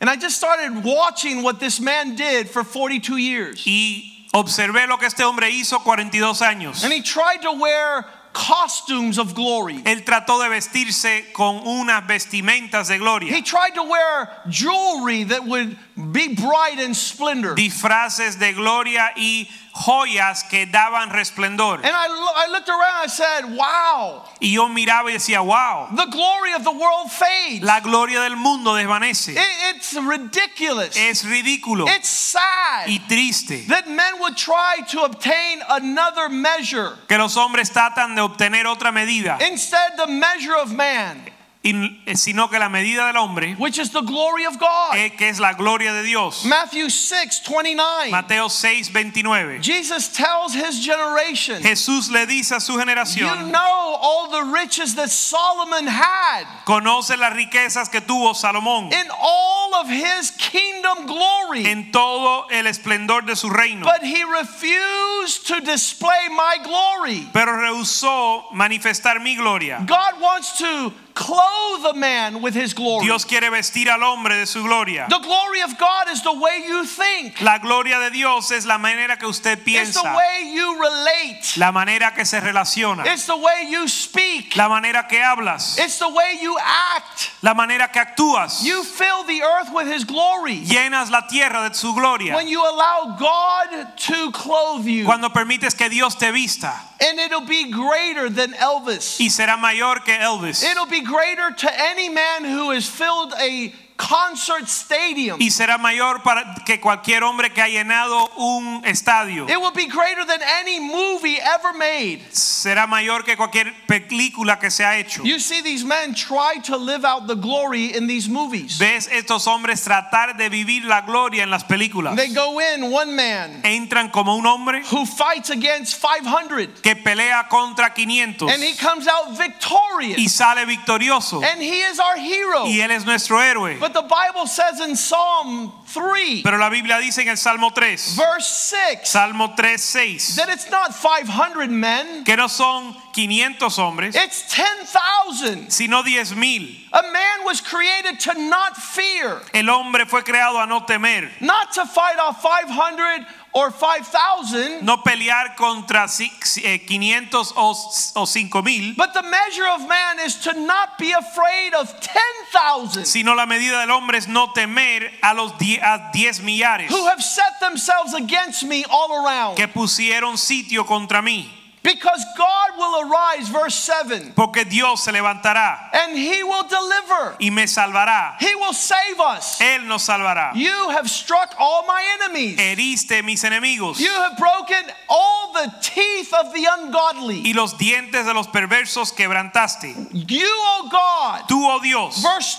And I just started watching what this man did for 42 years. Y observé lo que este hombre hizo 42 años. And he tried to wear costumes of glory. Él trató de vestirse con unas vestimentas de gloria. He tried to wear jewelry that would be bright and splendor. disfraces de gloria y joyas que daban resplendor. And I, lo- I looked around, I said, wow, Y yo miraba y decía, wow, the glory of the world fades. la gloria del mundo desvanece. It- it's ridiculous. Es ridículo It's sad y triste that men would try to obtain another measure. que los hombres tratan de obtener otra medida, Instead, the measure of man, sino que la medida del hombre, which is the glory of God. eh, que es la gloria de Dios. Matthew 6 29. Mateo 6, 29. Jesus tells his generation, Jesús le dice a su generación You know all the riches that Solomon had conoce las riquezas que tuvo Salomón in all of his kingdom glory. en todo el esplendor de su reino, But he refused to display my glory. pero rehusó manifestar mi gloria. God wants to clothe a man with his glory. Dios quiere vestir al hombre de su gloria. The glory of God is the way you think. La gloria de Dios es la manera que usted piensa. It's the way you relate. la manera que se relaciona, It's the way you speak. la manera que hablas, It's the way you act. la manera que actúas. You fill the earth with his glory. Llenas la tierra de su gloria. When you allow God to clothe you, Cuando permites que Dios te vista and it'll be greater than Elvis. y será mayor que Elvis It'll be greater to any man who has filled a concert stadium. y será mayor para que cualquier hombre que ha llenado un estadio. It will be greater than any movie ever made. Será mayor que cualquier película que se ha hecho. You see these men try to live out the glory in these movies. Ves estos hombres tratar de vivir la gloria en las películas. They go in one man Entran como un hombre who fights against 500 que pelea contra 500 and he comes out victorious. y sale victorioso. And he is our hero. Y él es nuestro héroe. But the Bible says in Psalm 3, Pero la Biblia dice en el Salmo 3, verse 6, Salmo 3, 6, that it's not 500 men, que no son 500 hombres, it's 10,000. sino 10 mil. A man was created to not fear, El hombre fue creado a no temer, not to fight off 500 or 5,000, no pelear contra ci- eh, 500 o, o 5 mil, but the measure of man is to not be afraid of 10,000 sino la medida del hombre es no temer a los 10 a 10 millares who have set themselves against me all around. que pusieron sitio contra mí. Because God will arise, verse 7, Porque Dios se levantará and he will deliver, y me salvará. he will save us. Él nos salvará. You have struck all my enemies. Heriste mis enemigos You have broken all the teeth of the ungodly. y los dientes de los perversos quebrantaste. You, O God, Tú, oh Dios, verse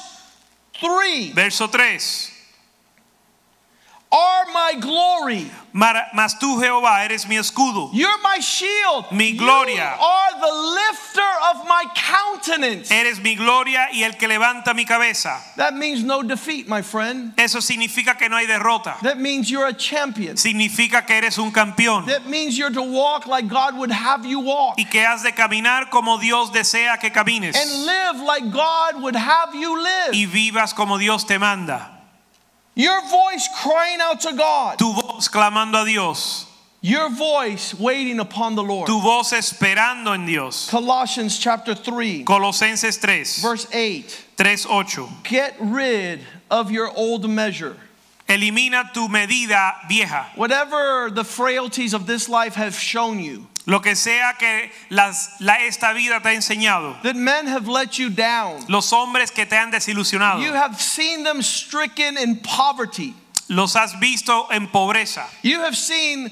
3, verso 3. Are my glory. Mas tú, Jehová, eres mi escudo. You're my shield. Mi gloria. You are the lifter of my countenance. Eres mi gloria y el que levanta mi cabeza. That means no defeat, my friend. Eso significa que no hay derrota. That means you're a champion. Significa que eres un campeón That means you're to walk like God would have you walk y que has de caminar como Dios desea que camines and live like God would have you live. y vivas como Dios te manda. Your voice crying out to God. Tu voz clamando a Dios, Your voice waiting upon the Lord. tu voz esperando en Dios. Colossians chapter 3, Colosenses 3, verse 8. 3, 8. Get rid of your old measure. Elimina tu medida vieja. Whatever the frailties of this life have shown you, Lo que sea que las, la, esta vida te ha enseñado. that men have let you down. Los hombres que te han desilusionado. You have seen them stricken in poverty. Los has visto en pobreza. You have seen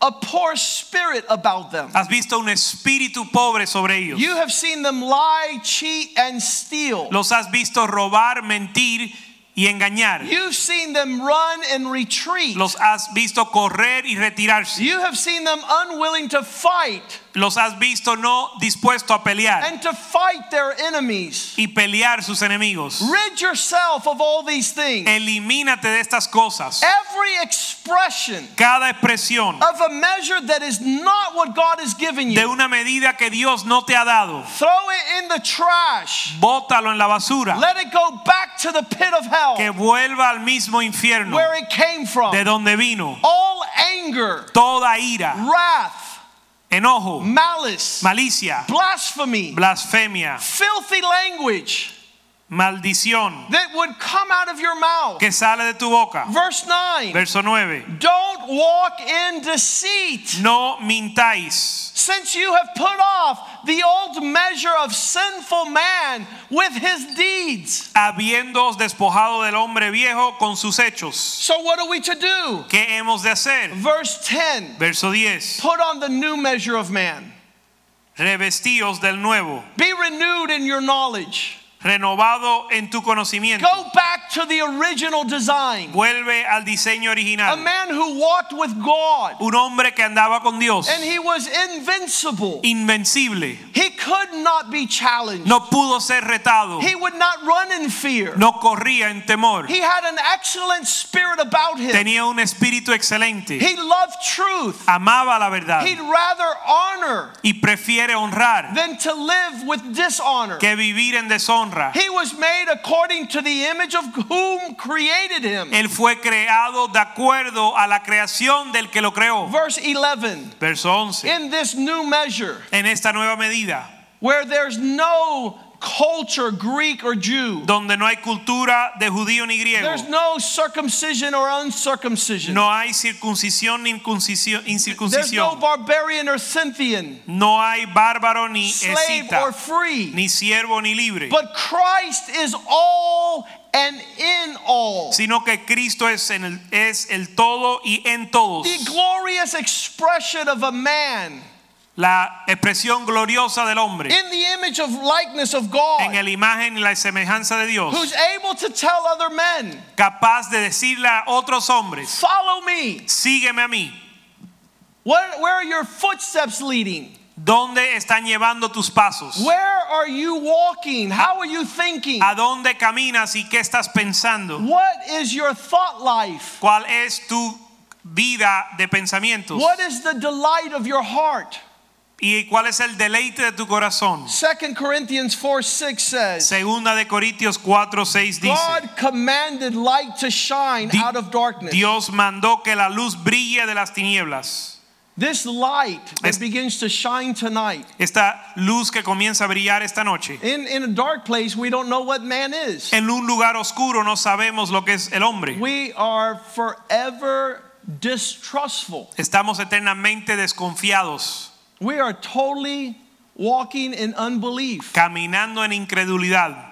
a poor spirit about them. Has visto un espíritu pobre sobre ellos. You have seen them lie, cheat, and steal. Los has visto robar, mentir y engañar. You've seen them run and retreat. Los has visto correr y retirarse. You have seen them unwilling to fight Los has visto no dispuesto a pelear and to fight their enemies. y pelear sus enemigos. Rid yourself of all these things. Elimínate de estas cosas. Every expression Cada expresión of a measure that is not what God has given de you, una medida que Dios no te ha dado, throw it in the trash. bótalo en la basura. Let it go back to the pit of hell Que vuelva al mismo infierno where it came from. de donde vino. All anger, Toda ira, wrath, enojo, malice, malicia, blasphemy, blasfemia, filthy language maldición that would come out of your mouth. que sale de tu boca. Verse 9 Verso 9. Don't walk in deceit. No mintáis, Since you have put off the old measure of sinful man with his deeds. habiéndoos despojado del hombre viejo con sus hechos. So, what are we to do? ¿Qué hemos de hacer? Verse 10 Verso 10. Put on the new measure of man, Revestíos del nuevo, be renewed in your knowledge. Renovado en tu conocimiento. Go back to the original design. Vuelve al diseño A man who walked with God Un hombre que andaba con Dios, and he was invincible. invencible. He could not be challenged. No pudo ser retado. He would not run in fear. No corría en temor. He had an excellent spirit about him. Tenía un espíritu excelente. He loved truth. Amaba la verdad He'd rather honor y prefiere honrar than to live with dishonor. que vivir en deshonra. Deshonra. He was made according to the image of whom created him. Él fue creado de acuerdo a la creación del que lo creó. Verse 11. Verso 11. In this new measure, En esta nueva medida, where there's no culture, Greek or Jew, donde no hay cultura de judío ni griego, there's no circumcision or uncircumcision, no hay circuncisión ni incuncisio- there's no barbarian or Scythian, no hay bárbaro ni slave escita, or free, ni siervo ni libre, but Christ is all and in all. sino que Cristo es, en el, es el todo y en todos. The glorious expression of a man La expresión gloriosa del hombre in the image of likeness of God en la imagen y la semejanza de Dios, who's able to tell other men, capaz de decirle a otros hombres, Follow me. sígueme a mí. Where, where are your footsteps leading? ¿Dónde están llevando tus pasos? Where are you walking? How are you thinking? ¿A dónde caminas y qué estás pensando? What is your thought life? ¿Cuál es tu vida de pensamientos? What is the delight of your heart? ¿Y cuál es el deleite de tu corazón? 2 Corinthians 4 6 says, Segunda de Corintios 4, 6 dice, God commanded light to shine out of darkness. Dios mandó que la luz brille de las tinieblas. This light that Es- begins to shine tonight. Esta luz que comienza a brillar esta noche. In, in a dark place, we don't know what man is. En un lugar oscuro no sabemos lo que es el hombre. We are forever distrustful. Estamos eternamente desconfiados, We are totally walking in unbelief. caminando en incredulidad.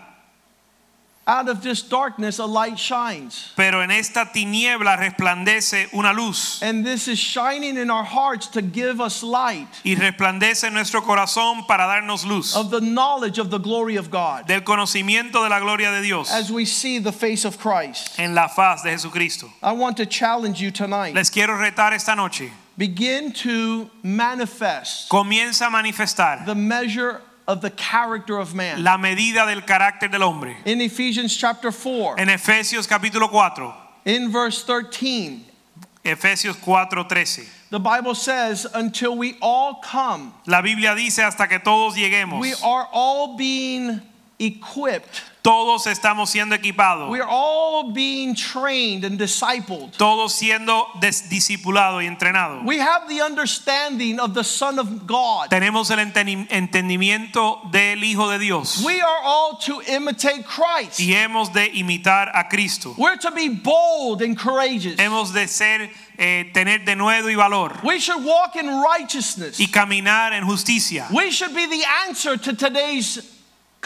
Out of this darkness, a light shines. Pero en esta tiniebla resplandece una luz And this is shining in our hearts to give us light y resplandece en nuestro corazón para darnos luz of the knowledge of the glory of God del conocimiento de la gloria de Dios as we see the face of Christ. en la faz de Jesucristo. I want to challenge you tonight. Les quiero retar esta noche. Begin to manifest Comienza a manifestar the measure of the character of man. la medida del carácter del hombre. In Ephesians chapter 4, En Efesios capítulo 4, in verse 13, Efesios 4:13. the Bible says, Until we all come, La Biblia dice hasta que todos lleguemos. we are all being equipped, Todos estamos siendo equipados. we are all being trained and discipled. Todos siendo discipulados y entrenados. We have the understanding of the Son of God. Tenemos el entendimiento del Hijo de Dios. We are all to imitate Christ. Y hemos de imitar a Cristo. We're to be bold and courageous. Hemos de ser, eh, tener denuedo y valor. We should walk in righteousness. Y caminar en justicia. We should be the answer to today's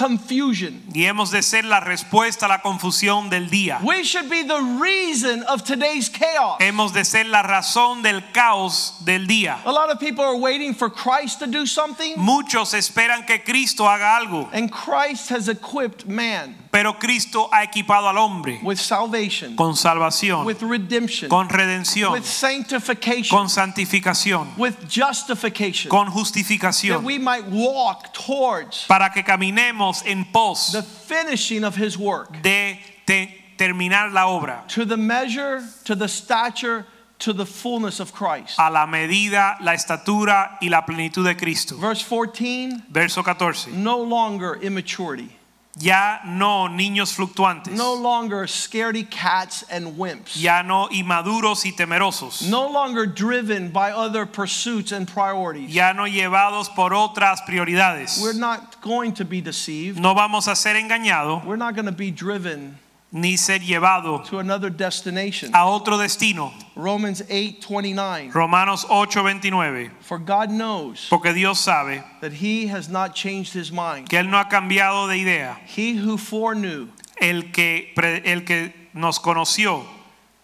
confusion. Y hemos de ser la respuesta a la confusión del día. We should be the reason of today's chaos. Hemos de ser la razón del caos del día. A lot of people are waiting for Christ to do something, Muchos esperan que Cristo haga algo, and Christ has equipped man pero Cristo ha equipado al hombre with salvation, con salvación, with redemption, con redención, with sanctification, con santificación, with justification, con that we might walk towards para que caminemos en pos the finishing of his work de te- terminar la obra to the measure, to the stature, to the fullness of Christ. a la medida, la estatura y la plenitud de Cristo. Verse 14 Verso 14. no longer immaturity, Ya no niños fluctuantes, no longer scaredy cats and wimps, ya no inmaduros y temerosos, no longer driven by other pursuits and priorities. ya no llevados por otras prioridades. We're not going to be deceived. No vamos a ser engañados We're not going to be driven ni ser llevado to another destination. a otro destino. Romans 8 29. Romanos 8:29. For God knows Porque Dios sabe that He has not changed His mind. que Él no ha cambiado de idea. He who foreknew, El que, el que nos conoció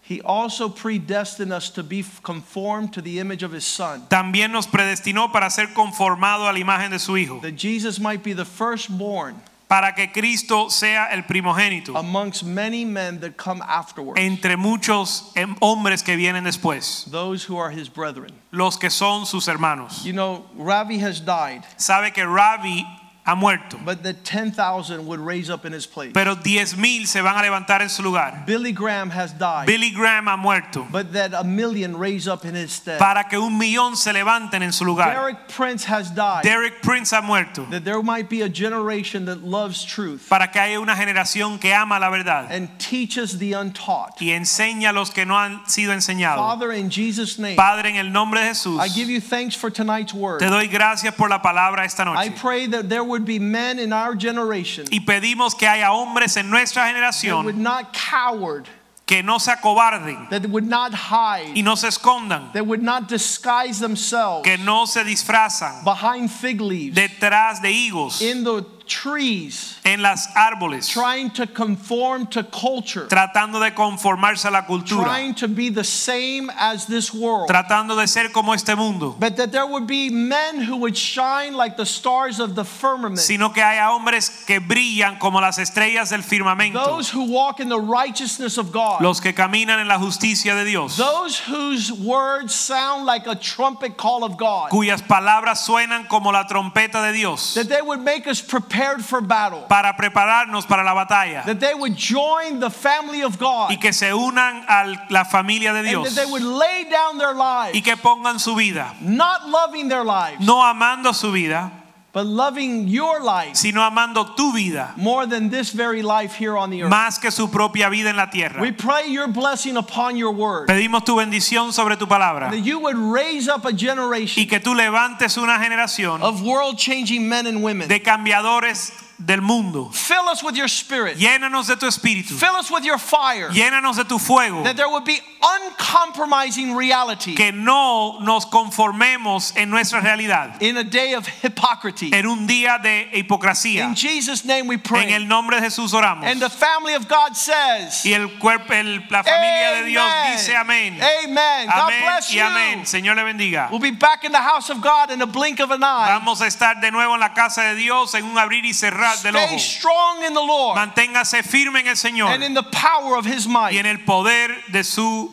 He also predestined us to be conformed to the image of His Son, también nos predestinó para ser conformado a la imagen de su Hijo, that Jesus might be the firstborn para que Cristo sea el primogénito amongst many men that come afterwards, entre muchos hombres que vienen después, those who are His brethren. los que son sus hermanos. You know, Ravi has died. Sabe que Ravi ha muerto, but the 10,000 would raise up in his place. pero diez mil se van a levantar en su lugar. Billy Graham has died, Billy Graham ha muerto but that a million raise up in his stead. para que un millón se levanten en su lugar. Derek Prince has died, Derek Prince ha muerto that there might be a generation that loves truth para que haya una generación que ama la verdad and teaches the untaught. y enseña a los que no han sido enseñados. Father, in Jesus' name, Padre, en el nombre de Jesús, I give you thanks for tonight's word. te doy gracias por la palabra esta noche. I pray that there would be men in our generation Y pedimos que haya hombres en nuestra that would not coward, que no se acobarden that would not hide, y no se escondan, that would not disguise themselves que no se disfrazan behind fig leaves detrás de higos in the trees, en las árboles, trying to conform to culture, tratando de conformarse a la cultura, trying to be the same as this world. tratando de ser como este mundo, But that there would be men who would shine like the stars of the firmament. sino que haya hombres que brillan como las estrellas del firmamento, Those who walk in the righteousness of God. los que caminan en la justicia de Dios, Those whose words sound like a trumpet call of God. cuyas palabras suenan como la trompeta de Dios, That they would make us prepared for battle. para prepararnos para la batalla That they would join the family of God. y que se unan a la familia de And Dios that they would lay down their lives. y que pongan su vida, Not loving their lives, no amando su vida, but loving your life sino amando tu vida more than this very life here on the earth. más que su propia vida en la tierra. We pray your blessing upon your word. Pedimos tu bendición sobre tu palabra That you would raise up a generation que tú levantes una generación of world changing men and women. de cambiadores del mundo. Fill us with your spirit. Llénanos de tu espíritu, Fill us with your fire. llénanos de tu fuego, That there would be uncompromising reality que no nos conformemos en nuestra realidad in a day of hypocrisy. en un día de hipocresía. In Jesus' name we pray. En el nombre de Jesús oramos. And the family of God says, Y el cuerpo, el- la familia de Dios dice amén. Amen. God Amén bless y amén. Señor le bendiga. We'll be back in the house of God in a blink of an eye. Vamos a estar de nuevo en la casa de Dios en un abrir y cerrar del Stay strong in the Lord Manténgase firme en el Señor and in the power of His might. y en el poder de su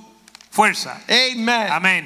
fuerza. Amen. Amén.